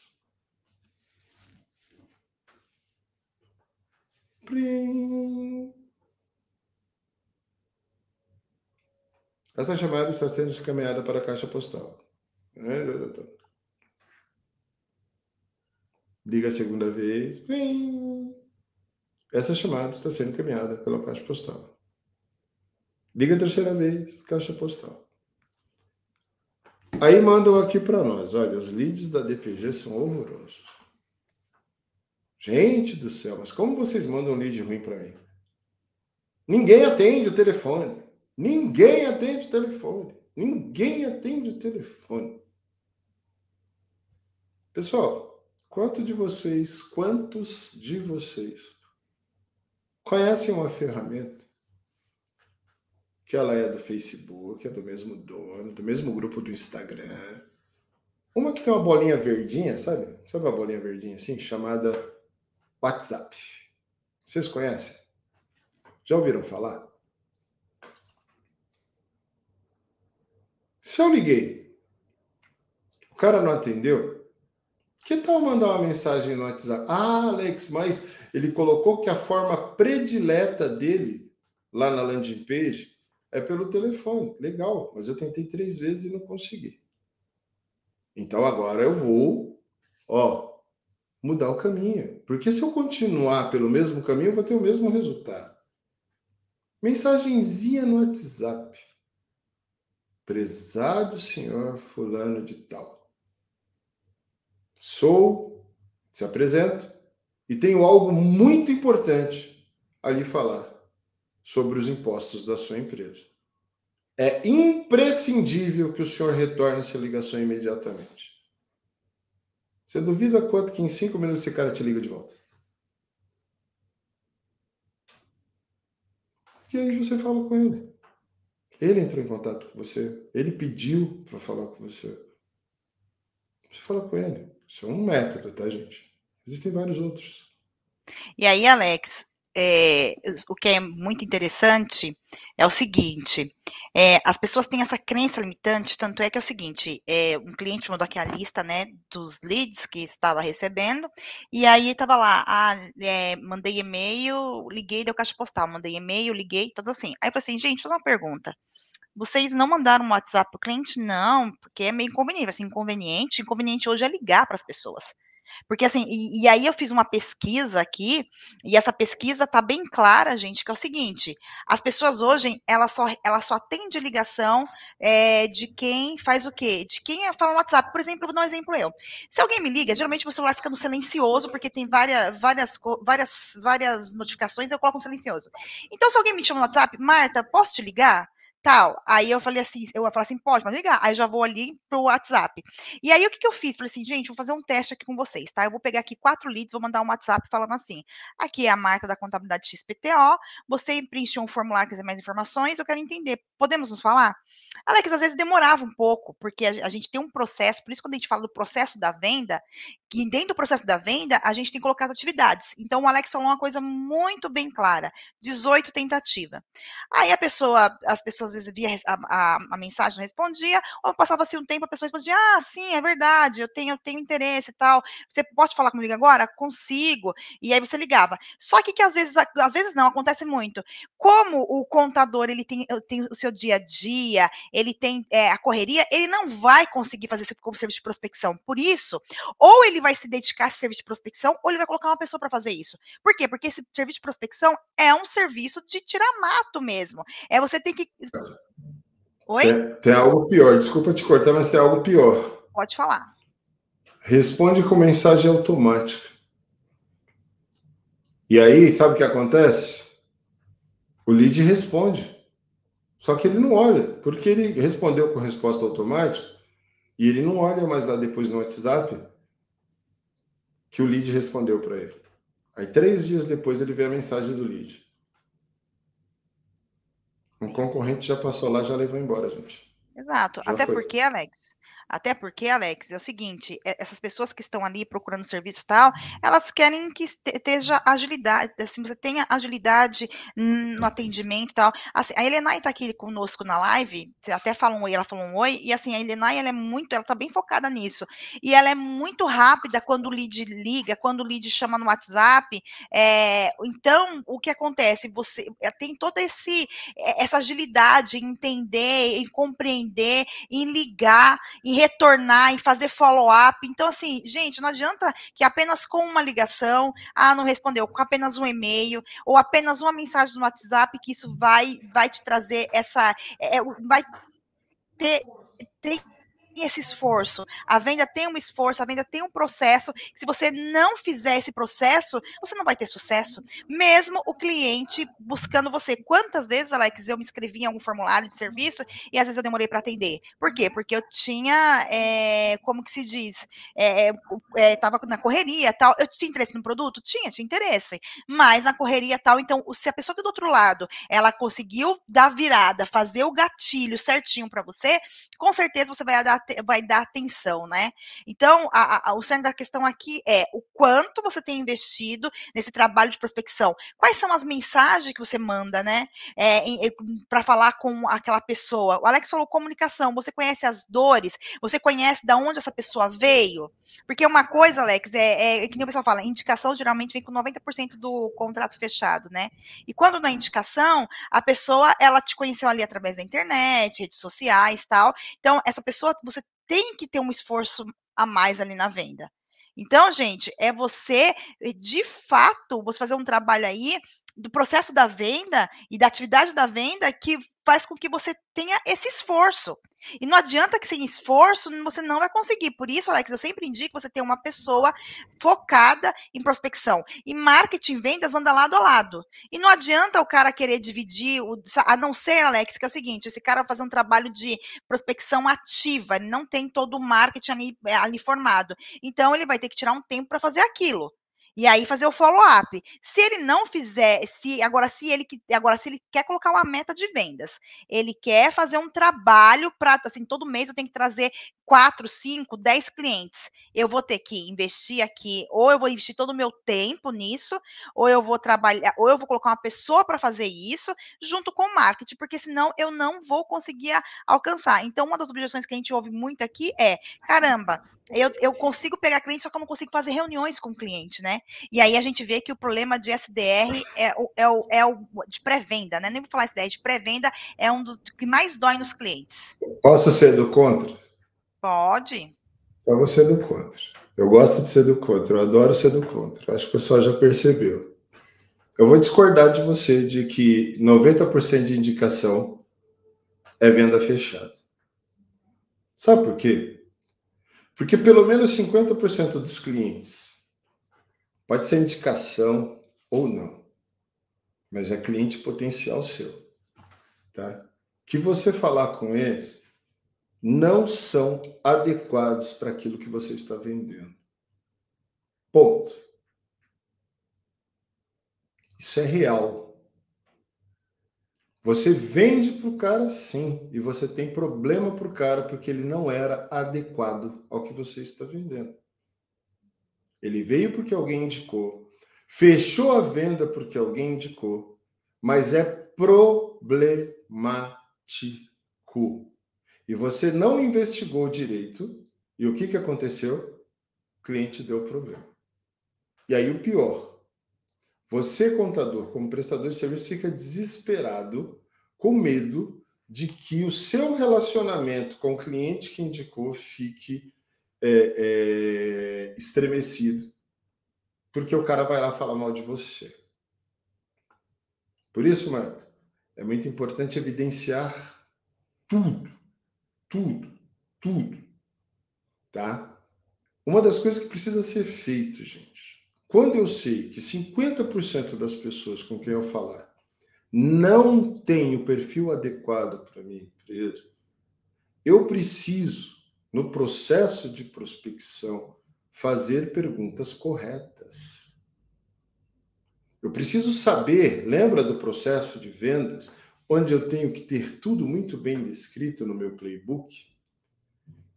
Essa chamada está sendo encaminhada para a caixa postal. Liga a segunda vez. Essa chamada está sendo encaminhada pela caixa postal. Liga a terceira vez, caixa postal. Aí mandam aqui para nós, olha, os leads da DPG são horrorosos. Gente do céu, mas como vocês mandam lead ruim para mim? Ninguém atende o telefone. Ninguém atende o telefone. Ninguém atende o telefone. Pessoal, quanto de vocês, quantos de vocês conhecem uma ferramenta que ela é do Facebook, é do mesmo dono, do mesmo grupo do Instagram. Uma que tem uma bolinha verdinha, sabe? Sabe uma bolinha verdinha assim, chamada WhatsApp. Vocês conhecem? Já ouviram falar? Se eu liguei, o cara não atendeu, que tal mandar uma mensagem no WhatsApp? Ah, Alex, mas ele colocou que a forma predileta dele lá na landing page é pelo telefone. Legal, mas eu tentei três vezes e não consegui. Então agora eu vou, ó, mudar o caminho. Porque se eu continuar pelo mesmo caminho, eu vou ter o mesmo resultado. Mensagenzinha no WhatsApp. Prezado senhor fulano de tal. Sou, se apresento, e tenho algo muito importante a lhe falar sobre os impostos da sua empresa. É imprescindível que o senhor retorne essa ligação imediatamente. Você duvida quanto que em cinco minutos esse cara te liga de volta? E aí você fala com ele. Ele entrou em contato com você. Ele pediu para falar com você. Você fala com ele. Isso é um método, tá, gente? Existem vários outros. E aí, Alex, é, o que é muito interessante é o seguinte: é, as pessoas têm essa crença limitante, tanto é que é o seguinte: é, um cliente mandou aqui a lista né, dos leads que estava recebendo, e aí estava lá, ah, mandei e-mail, liguei, deu caixa postal, mandei e-mail, liguei, todos assim. Aí eu falei assim, gente, fazer uma pergunta. Vocês não mandaram um WhatsApp para o cliente? Não, porque é meio inconveniente. Assim, inconveniente, inconveniente hoje é ligar para as pessoas. Porque assim, e, e, aí eu fiz uma pesquisa aqui, e essa pesquisa tá bem clara, gente, que é o seguinte: as pessoas hoje, elas só, ela só atende ligação é, de quem faz o quê? De quem fala no WhatsApp. Por exemplo, vou dar um exemplo eu. Se alguém me liga, geralmente meu celular fica no silencioso, porque tem várias, várias, várias, várias notificações, eu coloco no silencioso. Então, se alguém me chama no WhatsApp, Marta, posso te ligar? Tal. Aí eu falei assim, eu falei assim, pode, pode ligar. Aí já vou ali pro WhatsApp. E aí o que, que eu fiz? Falei assim, gente, vou fazer um teste aqui com vocês, tá? Eu vou pegar aqui quatro leads, vou mandar um WhatsApp falando assim: aqui é a Marta da contabilidade XPTO, você preencheu um formulário, quiser mais informações, eu quero entender. Podemos nos falar? Alex, às vezes demorava um pouco, porque a, gente tem um processo, por isso quando a gente fala do processo da venda, que dentro do processo da venda, a gente tem que colocar as atividades. Então, o Alex falou uma coisa muito bem clara: 18 tentativa. Aí a pessoa, as pessoas às vezes via a, a, a mensagem, não respondia, ou passava-se um tempo, a pessoa respondia: Ah, sim, é verdade, eu tenho, eu tenho interesse e tal. Você pode falar comigo agora? Consigo. E aí você ligava. Só que, que às vezes, às vezes não, acontece muito. Como o contador ele tem, tem o seu dia a dia, ele tem é, a correria, ele não vai conseguir fazer esse como serviço de prospecção. Por isso, ou ele vai se dedicar a esse serviço de prospecção, ou ele vai colocar uma pessoa para fazer isso. Por quê? Porque esse serviço de prospecção é um serviço de tirar mato mesmo. É você tem que. Oi? Tem, tem algo pior, desculpa te cortar, mas tem algo pior. Pode falar. Responde com mensagem automática. E aí, sabe o que acontece? O lead responde. Só que ele não olha, porque ele respondeu com resposta automática e ele não olha mais lá depois no WhatsApp que o lead respondeu para ele. Aí, três dias depois, ele vê a mensagem do lead. Um concorrente já passou lá, já levou embora, gente. Exato. Já Até foi. porque, Alex, Até porque, Alex, é o seguinte, é, essas pessoas que estão ali procurando serviço e tal, elas querem que esteja agilidade, assim, você tenha agilidade no atendimento e tal. Assim, a Elenai está aqui conosco na live, você até fala um oi, ela falou um oi, e assim, a Elenai, ela é muito, ela tá bem focada nisso. E ela é muito rápida quando o lead liga, quando o lead chama no WhatsApp. É, então, o que acontece? Você eh, tem toda esse, eh, essa agilidade em entender, em compreender, em ligar, em retornar, em fazer follow-up. Então, assim, gente, não adianta que apenas com uma ligação, ah, não respondeu, com apenas um e-mail, ou apenas uma mensagem no WhatsApp, que isso vai, vai te trazer essa. É, vai ter, ter esse esforço. A venda tem um esforço, a venda tem um processo. Se você não fizer esse processo, você não vai ter sucesso. Mesmo o cliente buscando você. Quantas vezes, Alex, eu me inscrevi em algum formulário de serviço e às vezes eu demorei para atender? Por quê? Porque eu tinha, é, como que se diz, estava é, é, na correria tal. Eu tinha interesse no produto? Tinha, tinha interesse. Mas na correria tal, então, se a pessoa do outro lado, ela conseguiu dar virada, fazer o gatilho certinho para você, com certeza você vai dar vai dar atenção, né? Então, a, a, o cerne da questão aqui é o quanto você tem investido nesse trabalho de prospecção. Quais são as mensagens que você manda, né? É, para falar com aquela pessoa. O Alex falou comunicação. Você conhece as dores? Você conhece de onde essa pessoa veio? Porque uma coisa, Alex, é, é, é que nem o pessoal fala, indicação geralmente vem com 90% do contrato fechado, né? E quando na indicação, a pessoa, ela te conheceu ali através da internet, redes sociais, tal. Então, essa pessoa, você tem que ter um esforço a mais ali na venda. Então, gente, é você, de fato, você fazer um trabalho aí do processo da venda e da atividade da venda que faz com que você tenha esse esforço. E não adianta que sem esforço você não vai conseguir. Por isso, Alex, eu sempre indico você ter uma pessoa focada em prospecção. E marketing vendas anda lado a lado. E não adianta o cara querer dividir, o, a não ser, Alex, que é o seguinte: esse cara vai fazer um trabalho de prospecção ativa, não tem todo o marketing ali, ali formado. Então, ele vai ter que tirar um tempo para fazer aquilo. E aí fazer o follow-up. Se ele não fizer, se agora se ele agora se ele quer colocar uma meta de vendas, ele quer fazer um trabalho para assim, todo mês eu tenho que trazer 4, 5, 10 clientes. Eu vou ter que investir aqui, ou eu vou investir todo o meu tempo nisso, ou eu vou trabalhar, ou eu vou colocar uma pessoa para fazer isso, junto com o marketing, porque senão eu não vou conseguir alcançar. Então, uma das objeções que a gente ouve muito aqui é: caramba, eu, eu consigo pegar cliente, só que eu não consigo fazer reuniões com o cliente, né? E aí a gente vê que o problema de SDR é o, é o, é o de pré-venda, né? Nem vou falar SDR, de pré-venda é um dos que mais dói nos clientes. Posso ser do contra? Pode. Então você é do contra. Eu gosto de ser do contra, eu adoro ser do contra. Acho que o pessoal já percebeu. Eu vou discordar de você de que 90% de indicação é venda fechada. Sabe por quê? Porque pelo menos 50% dos clientes pode ser indicação ou não, mas é cliente potencial seu, tá? Que você falar com eles, não são adequados para aquilo que você está vendendo. Ponto. Isso é real. Você vende para o cara sim, e você tem problema para o cara porque ele não era adequado ao que você está vendendo. Ele veio porque alguém indicou, fechou a venda porque alguém indicou, mas é problemático e você não investigou direito, e o que, que aconteceu? O cliente deu problema. E aí o pior, você, contador, como prestador de serviço, fica desesperado, com medo de que o seu relacionamento com o cliente que indicou fique é, é, estremecido, porque o cara vai lá falar mal de você. Por isso, Marta, é muito importante evidenciar tudo tudo, tudo, tá? Uma das coisas que precisa ser feito, gente, quando eu sei que 50% das pessoas com quem eu falar não tem o perfil adequado para minha empresa, eu preciso, no processo de prospecção, fazer perguntas corretas. Eu preciso saber, lembra do processo de vendas? Onde eu tenho que ter tudo muito bem descrito no meu playbook,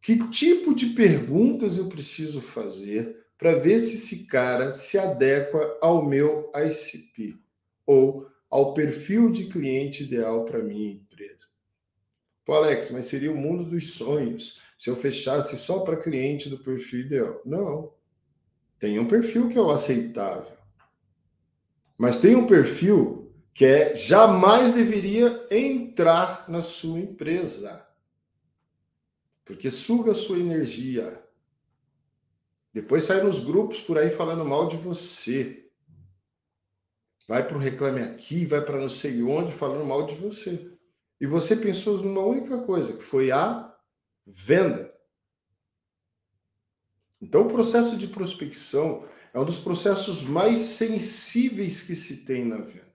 Que tipo de perguntas eu preciso fazer para ver se esse cara se adequa ao meu ICP ou ao perfil de cliente ideal para minha empresa? Pô, Alex, mas seria o mundo dos sonhos se eu fechasse só para cliente do perfil ideal. Não. Tem um perfil que é o aceitável. Mas tem um perfil que é jamais deveria entrar na sua empresa. Porque suga a sua energia. Depois sai nos grupos por aí falando mal de você. Vai para o Reclame Aqui, vai para não sei onde falando mal de você. E você pensou numa única coisa, que foi a venda. Então, o processo de prospecção é um dos processos mais sensíveis que se tem na venda.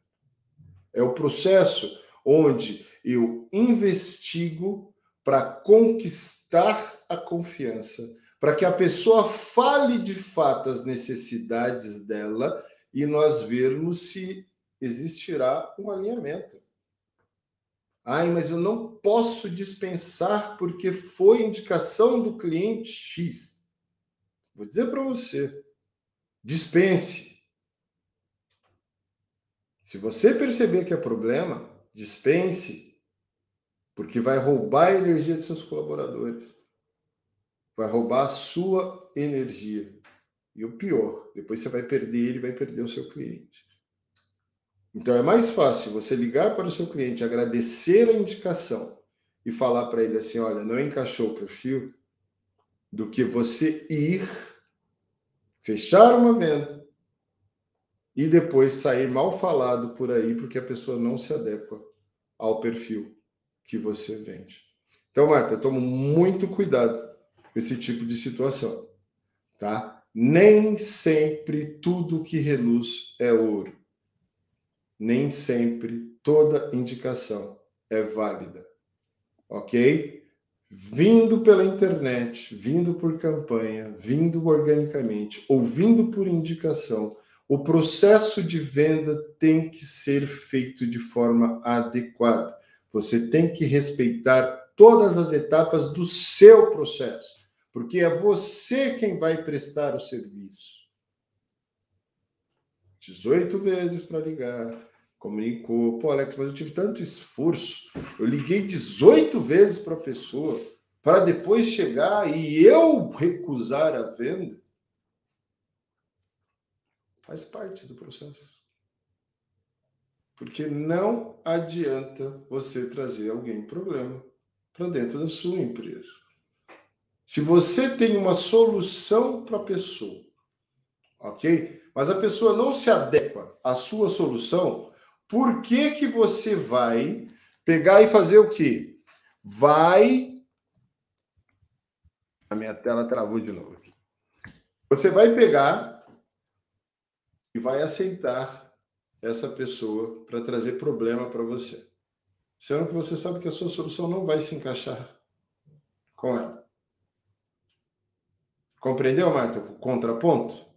É o processo onde eu investigo para conquistar a confiança, para que a pessoa fale de fato as necessidades dela e nós vermos se existirá um alinhamento. Ai, mas eu não posso dispensar porque foi indicação do cliente X. Vou dizer para você: dispense. Se você perceber que é problema, dispense, porque vai roubar a energia de seus colaboradores, vai roubar a sua energia. E o pior, depois você vai perder ele, vai perder o seu cliente. Então é mais fácil você ligar para o seu cliente, agradecer a indicação e falar para ele assim: olha, não encaixou o perfil, do que você ir, fechar uma venda e depois sair mal falado por aí porque a pessoa não se adequa ao perfil que você vende. Então, Marta, tome muito cuidado com esse tipo de situação, tá? Nem sempre tudo que reluz é ouro nem sempre toda indicação é válida. Ok? Vindo pela internet, vindo por campanha, vindo organicamente ou vindo por indicação, o processo de venda tem que ser feito de forma adequada. Você tem que respeitar todas as etapas do seu processo, porque é você quem vai prestar o serviço. 18 vezes para ligar, comunicou. Pô, Alex, mas eu tive tanto esforço. Eu liguei 18 vezes para a pessoa para depois chegar e eu recusar a venda. Faz parte do processo. Porque não adianta você trazer alguém problema para dentro da sua empresa. Se você tem uma solução para a pessoa, ok? Mas a pessoa não se adequa à sua solução, por que, que você vai pegar e fazer o quê? Vai. A minha tela travou de novo. Você vai pegar e vai aceitar essa pessoa para trazer problema para você. Sendo que você sabe que a sua solução não vai se encaixar com ela. Compreendeu, Marta? O contraponto?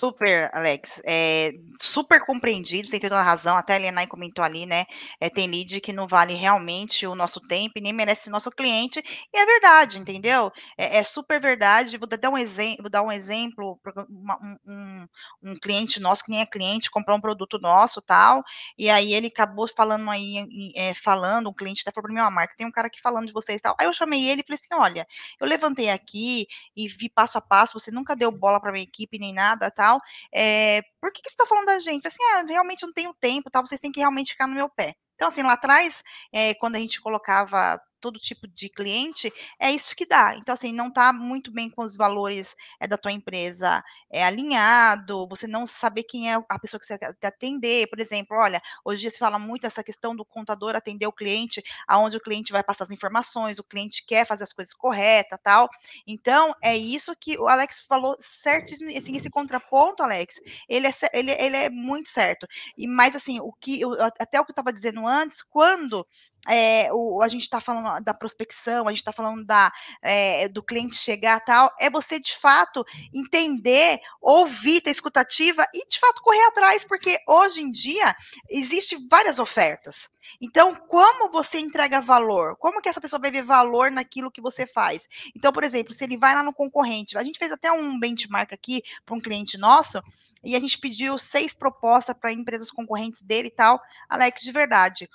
Super, Alex. É, super compreendido, você tem toda a razão. Até a Lenay comentou ali, né? É, tem lead que não vale realmente o nosso tempo e nem merece o nosso cliente. E é verdade, entendeu? É, é super verdade. Vou dar um, exemplo, vou dar um exemplo. Uma, um, um, cliente nosso, que nem é cliente, comprou um produto nosso tal. E aí ele acabou falando aí, é, falando, um cliente até falou para mim, uma marca, tem um cara aqui falando de vocês tal. Aí eu chamei ele e falei assim: olha, eu levantei aqui e vi passo a passo, você nunca deu bola para minha equipe nem nada tal tal, é, por que, que você está falando da gente? Assim, ah, realmente não tenho tempo, tal, vocês têm que realmente ficar no meu pé. Então, assim, lá atrás, é, quando a gente colocava todo tipo de cliente, é isso que dá. Então, assim, não está muito bem com os valores é, da tua empresa é, alinhado, você não saber quem é a pessoa que você quer atender. Por exemplo, olha, hoje se fala muito essa questão do contador atender o cliente, aonde o cliente vai passar as informações, o cliente quer fazer as coisas corretas, tal. Então, é isso que o Alex falou certíssimo, assim, esse contraponto, Alex, ele é, ele, ele é muito certo. E mais assim, o que eu, até o que eu estava dizendo antes, quando é, o, a gente está falando da prospecção, a gente está falando da, é, do cliente chegar tal, é você de fato entender, ouvir, ter escutativa e de fato correr atrás, porque hoje em dia existem várias ofertas. Então, como você entrega valor? Como que essa pessoa vai ver valor naquilo que você faz? Então, por exemplo, se ele vai lá no concorrente, a gente fez até um benchmark aqui para um cliente nosso, e a gente pediu seis propostas para empresas concorrentes dele e tal. Alex, de verdade,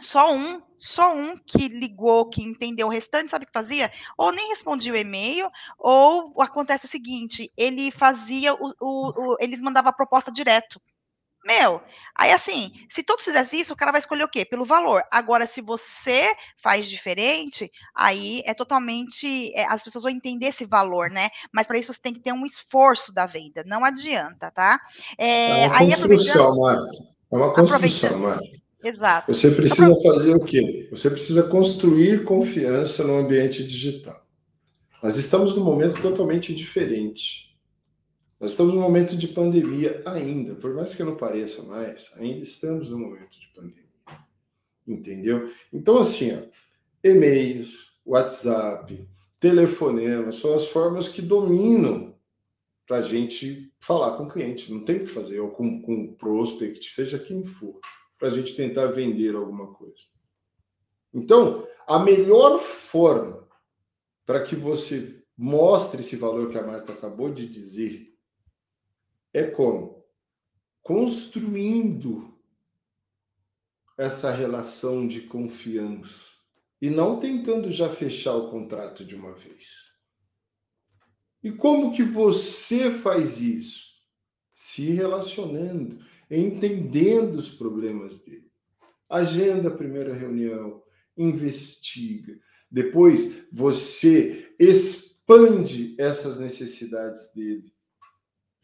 só um, só um que ligou, que entendeu o restante, sabe o que fazia? Ou nem respondia o e-mail, ou acontece o seguinte, ele fazia o, o, o eles mandavam a proposta direto. Meu, aí assim, se todos fizessem isso, o cara vai escolher o quê? Pelo valor. Agora, se você faz diferente, aí é totalmente. É, as pessoas vão entender esse valor, né? Mas para isso você tem que ter um esforço da venda. Não adianta, tá? É, é uma construção, Marta. É uma construção, Marta. Exato. Você precisa fazer o quê? Você precisa construir confiança no ambiente digital. Nós estamos num momento totalmente diferente. Nós estamos num momento de pandemia ainda, por mais que não pareça mais, ainda estamos num momento de pandemia. Entendeu? Então, assim, ó, e-mails, WhatsApp, telefonema, são as formas que dominam para a gente falar com o cliente. Não tem o que fazer, ou com, com prospect, seja quem for para a gente tentar vender alguma coisa. Então, a melhor forma para que você mostre esse valor que a Marta acabou de dizer é como? Construindo essa relação de confiança e não tentando já fechar o contrato de uma vez. E como que você faz isso? Se relacionando entendendo os problemas dele. Agenda a primeira reunião, investiga. Depois você expande essas necessidades dele.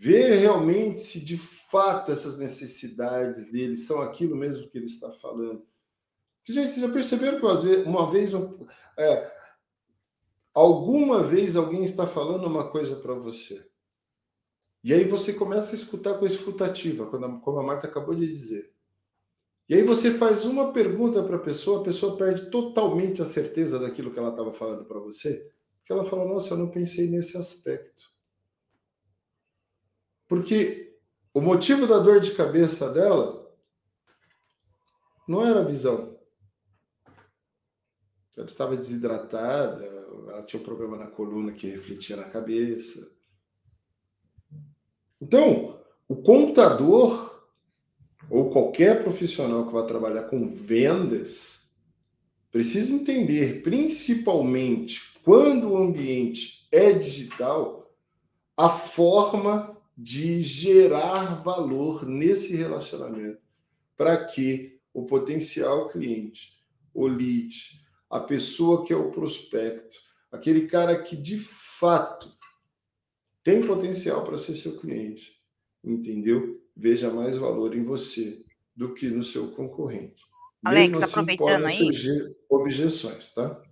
Vê realmente se de fato essas necessidades dele são aquilo mesmo que ele está falando. Gente, vocês já perceberam que uma vez, é, alguma vez alguém está falando uma coisa para você? E aí você começa a escutar com escutativa, como a Marta acabou de dizer. E aí você faz uma pergunta para a pessoa, a pessoa perde totalmente a certeza daquilo que ela estava falando para você, porque ela fala: "Nossa, eu não pensei nesse aspecto". Porque o motivo da dor de cabeça dela não era a visão. Ela estava desidratada, ela tinha um problema na coluna que refletia na cabeça então, o contador ou qualquer profissional que vai trabalhar com vendas precisa entender, principalmente quando o ambiente é digital, a forma de gerar valor nesse relacionamento para que o potencial cliente, o lead, a pessoa que é o prospecto, aquele cara que de fato tem potencial para ser seu cliente, entendeu? Veja mais valor em você do que no seu concorrente. Alex, Mesmo assim, aproveitando surgir objeções, tá?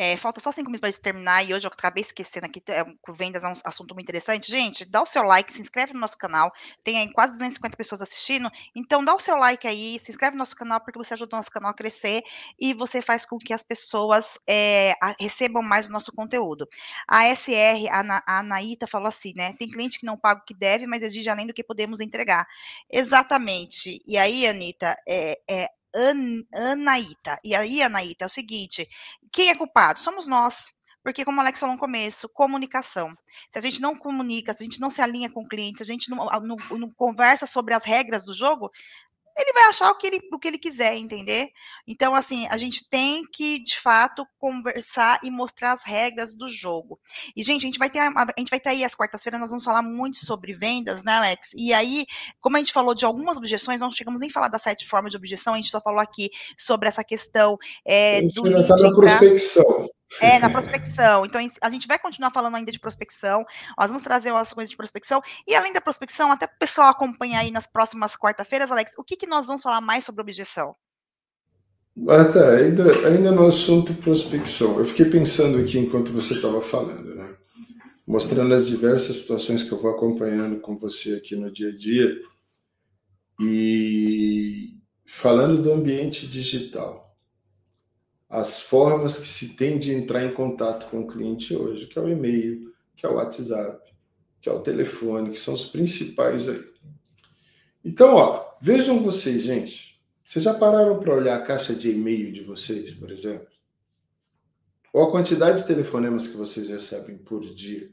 É, falta só cinco minutos para terminar e hoje eu acabei esquecendo aqui, é, vendas é um assunto muito interessante. Gente, dá o seu like, se inscreve no nosso canal. Tem aí quase 250 pessoas assistindo. Então, dá o seu like aí, se inscreve no nosso canal, porque você ajuda o nosso canal a crescer e você faz com que as pessoas é, a, recebam mais o nosso conteúdo. A SR, a, a Anaíta, falou assim, né? Tem cliente que não paga o que deve, mas exige além do que podemos entregar. Exatamente. E aí, Anitta, é, é An Anaíta. E aí, Anaíta, é o seguinte: quem é culpado? Somos nós. Porque, como o Alex falou no começo, comunicação. Se a gente não comunica, se a gente não se alinha com o cliente, se a gente não, não, não conversa sobre as regras do jogo, ele vai achar o que ele, o que ele quiser, entender? Então, assim, a gente tem que, de fato, conversar e mostrar as regras do jogo. E, gente, a gente vai ter, a, a gente vai ter aí as quartas-feiras, nós vamos falar muito sobre vendas, né, Alex? E aí, como a gente falou de algumas objeções, não chegamos nem a falar das sete formas de objeção, a gente só falou aqui sobre essa questão é, do. Está na prospecção. É, na prospecção. Então, a gente vai continuar falando ainda de prospecção. Nós vamos trazer umas coisas de prospecção. E além da prospecção, até o pessoal acompanhar aí nas próximas quarta-feiras, Alex, o que, que nós vamos falar mais sobre objeção? Marta, ainda, ainda no assunto prospecção, eu fiquei pensando aqui enquanto você estava falando, né? Mostrando as diversas situações que eu vou acompanhando com você aqui no dia a dia. E falando do ambiente digital, as formas que se tem de entrar em contato com o cliente hoje, que é o e-mail, que é o WhatsApp, que é o telefone, que são os principais aí. Então, ó, vejam vocês, gente. Vocês já pararam para olhar a caixa de e-mail de vocês, por exemplo? Ou a quantidade de telefonemas que vocês recebem por dia?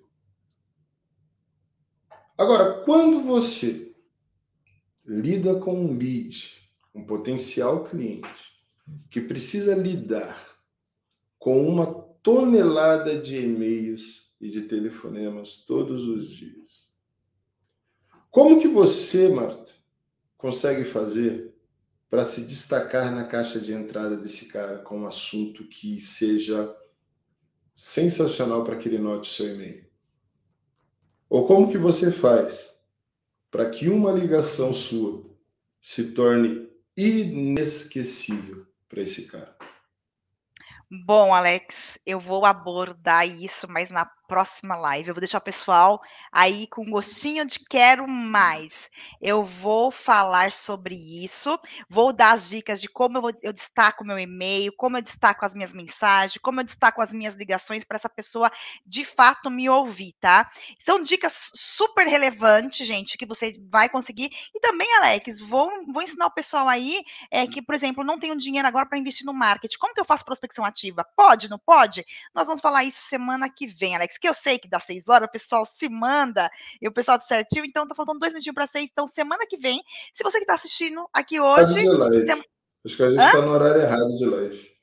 Agora, quando você lida com um lead, um potencial cliente, que precisa lidar com uma tonelada de e-mails e de telefonemas todos os dias. Como que você, Marta, consegue fazer para se destacar na caixa de entrada desse cara com um assunto que seja sensacional para que ele note o seu e-mail? Ou como que você faz para que uma ligação sua se torne inesquecível para esse cara? Bom, Alex, eu vou abordar isso, mas na próxima live. Eu vou deixar o pessoal aí com gostinho de quero mais. Eu vou falar sobre isso, vou dar as dicas de como eu, vou, eu destaco meu e-mail, como eu destaco as minhas mensagens, como eu destaco as minhas ligações para essa pessoa de fato me ouvir, tá? São dicas super relevantes, gente, que você vai conseguir. E também, Alex, vou, vou ensinar o pessoal aí é, que, por exemplo, não tenho dinheiro agora para investir no marketing. Como que eu faço prospecção ativa? Pode, não pode? Nós vamos falar isso semana que vem, Alex que eu sei que dá seis horas, o pessoal se manda, e o pessoal tá certinho, então tá faltando dois minutinhos para seis. Então, semana que vem, se você que tá assistindo aqui hoje. Tem... Acho que a gente Hã? tá no horário errado de live.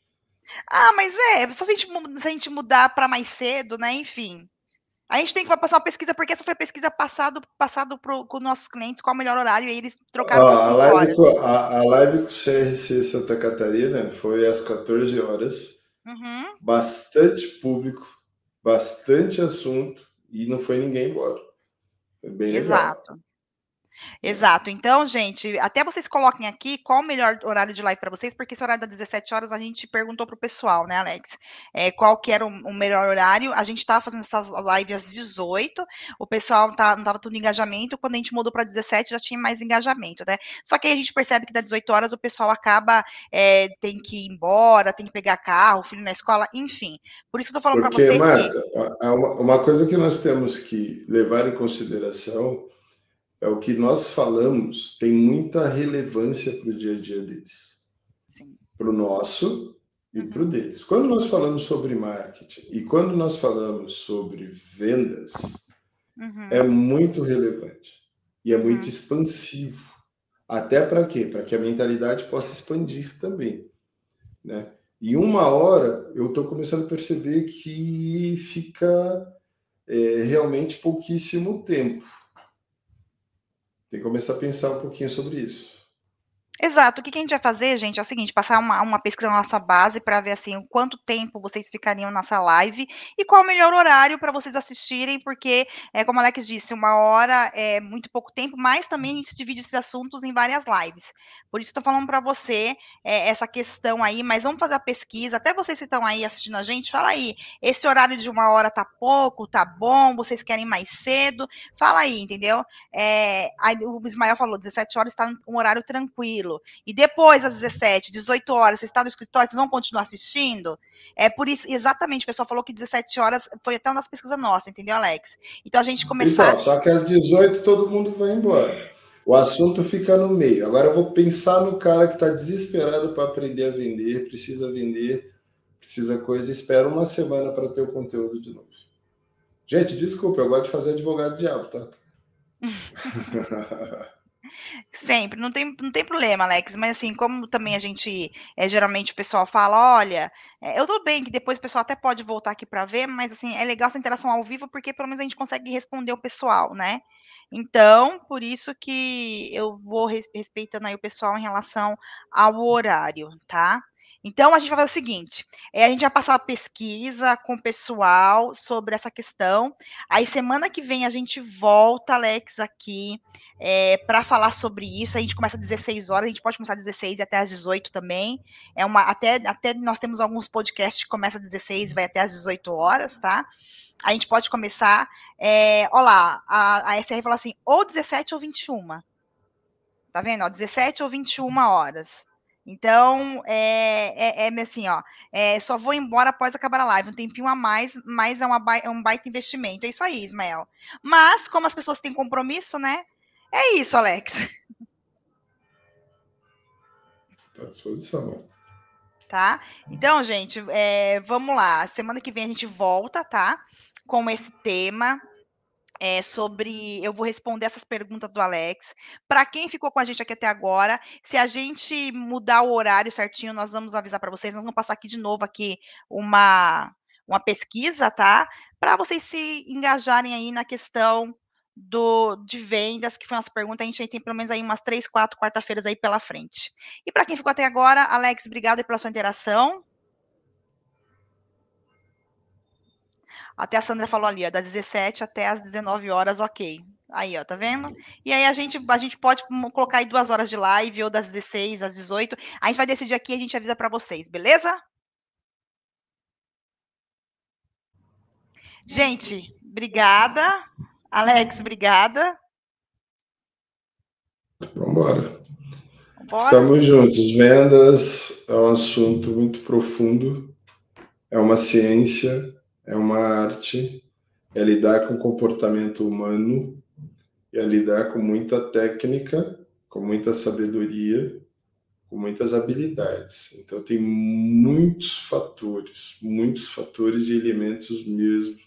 Ah, mas é, só se a gente, se a gente mudar para mais cedo, né? Enfim. A gente tem que passar uma pesquisa, porque essa foi a pesquisa passado, passado pro, com nossos clientes, qual o melhor horário, e eles trocaram ah, a, live com, a, a, live com o CRC Santa Catarina foi às 14 horas. Uhum. Bastante público bastante assunto e não foi ninguém embora. Foi bem Exato. Legal. Exato. Então, gente, até vocês coloquem aqui qual o melhor horário de live para vocês, porque esse horário das 17 horas a gente perguntou pro pessoal, né, Alex? É, qual que era o, o melhor horário? A gente estava fazendo essas lives às 18, o pessoal tá, não tava tudo engajamento, quando a gente mudou para 17 já tinha mais engajamento, né? Só que aí a gente percebe que das 18 horas o pessoal acaba, é, tem que ir embora, tem que pegar carro, o filho na escola, enfim. Por isso que eu tô falando para você. Marta, que... uma coisa que nós temos que levar em consideração é o que nós falamos tem muita relevância para o dia a dia deles. Para o nosso e uhum. para o deles. Quando nós falamos sobre marketing e quando nós falamos sobre vendas, uhum. é muito relevante e é muito uhum. expansivo. Até para quê? Para que a mentalidade possa expandir também. Né? E uma hora eu estou começando a perceber que fica é, realmente pouquíssimo tempo tem que começar a pensar um pouquinho sobre isso. Exato. O que, a gente vai fazer, gente, é o seguinte: passar uma, uma pesquisa na nossa base para ver assim o quanto tempo vocês ficariam nessa live e qual o melhor horário para vocês assistirem, porque, é, como a Alex disse, uma hora é muito pouco tempo, mas também a gente divide esses assuntos em várias lives. Por isso estou falando para você é, essa questão aí, mas vamos fazer a pesquisa. Até vocês que estão aí assistindo a gente, fala aí. Esse horário de uma hora tá pouco, tá bom? Vocês querem mais cedo? Fala aí, entendeu? É, aí o Ismael falou: 17 horas está um horário tranquilo tranquilo. E depois, às 17, 18 horas, você está no escritório, vocês vão continuar assistindo? É por isso, exatamente, o pessoal falou que 17 horas foi até uma das pesquisas nossas, entendeu, Alex? Então a gente começar. Então, só que às 18 todo mundo vai embora. O assunto fica no meio. Agora eu vou pensar no cara que está desesperado para aprender a vender, precisa vender, precisa coisa, espera uma semana para ter o conteúdo de novo. Gente, desculpa, eu gosto de fazer advogado diabo, tá? Sempre, não tem, não tem problema, Alex. Mas assim, como também a gente é, geralmente o pessoal fala, olha, é, eu tô bem, que depois o pessoal até pode voltar aqui para ver, mas assim, é legal essa interação ao vivo, porque pelo menos a gente consegue responder o pessoal, né? Então, por isso que eu vou respeitando aí o pessoal em relação ao horário, tá? Então, a gente vai fazer o seguinte: é, a gente vai passar a pesquisa com o pessoal sobre essa questão. Aí, semana que vem, a gente volta, Alex, aqui é, para falar sobre isso. A gente começa às 16 horas, a gente pode começar às 16 e até às 18 também. É uma, até, até nós temos alguns podcasts que começam às 16 e vai até às 18 horas, tá? A gente pode começar. É, olha lá, a, a SR falou assim: ou 17 ou 21. Tá vendo? Ó, 17 ou 21 horas. Então, é, é, é assim, ó, é, só vou embora após acabar a live, um tempinho a mais, mas é, uma, é um baita investimento. É isso aí, Ismael. Mas, como as pessoas têm compromisso, né? É isso, Alex. à disposição. Tá? Então, gente, é, vamos lá. Semana que vem a gente volta, tá? Com esse tema é, sobre. Eu vou responder essas perguntas do Alex. Para quem ficou com a gente aqui até agora, se a gente mudar o horário certinho, nós vamos avisar para vocês. Nós vamos passar aqui de novo aqui uma, uma pesquisa, tá? Para vocês se engajarem aí na questão do de vendas, que foi nossa pergunta. A gente tem pelo menos aí umas três, quatro quarta-feiras aí pela frente. E para quem ficou até agora, Alex, obrigado pela sua interação. Até a Sandra falou ali, ó, das 17 até as 19 horas, ok. Aí, ó, tá vendo? E aí a gente, a gente pode colocar aí duas horas de live, ou das 16 às 18. A gente vai decidir aqui e a gente avisa para vocês, beleza? Gente, obrigada. Alex, obrigada. Vamos embora. Estamos juntos. Vendas é um assunto muito profundo, é uma ciência é uma arte, é lidar com o comportamento humano, é lidar com muita técnica, com muita sabedoria, com muitas habilidades. Então tem muitos fatores, muitos fatores e elementos mesmo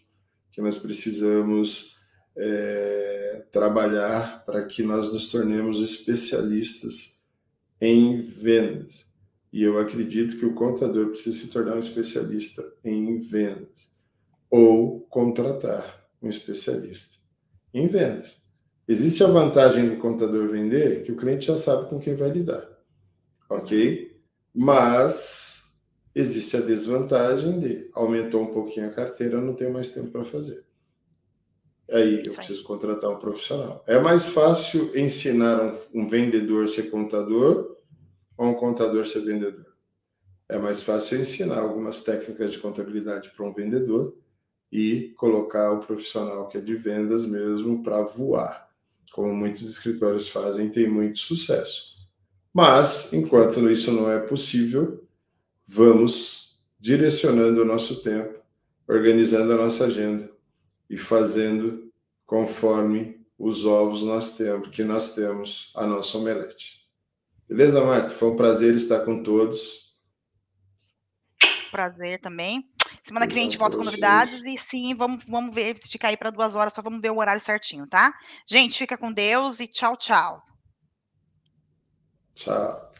que nós precisamos é, trabalhar para que nós nos tornemos especialistas em vendas. E eu acredito que o contador precisa se tornar um especialista em vendas ou contratar um especialista em vendas. Existe a vantagem do contador vender, que o cliente já sabe com quem vai lidar, ok? Mas existe a desvantagem de aumentou um pouquinho a carteira, não tenho mais tempo para fazer. Aí eu preciso contratar um profissional. É mais fácil ensinar um, vendedor a ser contador ou um contador ser vendedor? É mais fácil ensinar algumas técnicas de contabilidade para um vendedor e colocar o profissional que é de vendas mesmo para voar, como muitos escritórios fazem, tem muito sucesso. Mas, enquanto isso não é possível, vamos direcionando o nosso tempo, organizando a nossa agenda e fazendo conforme os ovos nós temos, que nós temos a nossa omelete. Beleza, Marta? Foi um prazer estar com todos. Prazer também. Semana que vem a gente volta com novidades e sim, vamos, vamos ver, se cair para duas horas, só vamos ver o horário certinho, tá? Gente, fica com Deus e tchau, tchau. Tchau.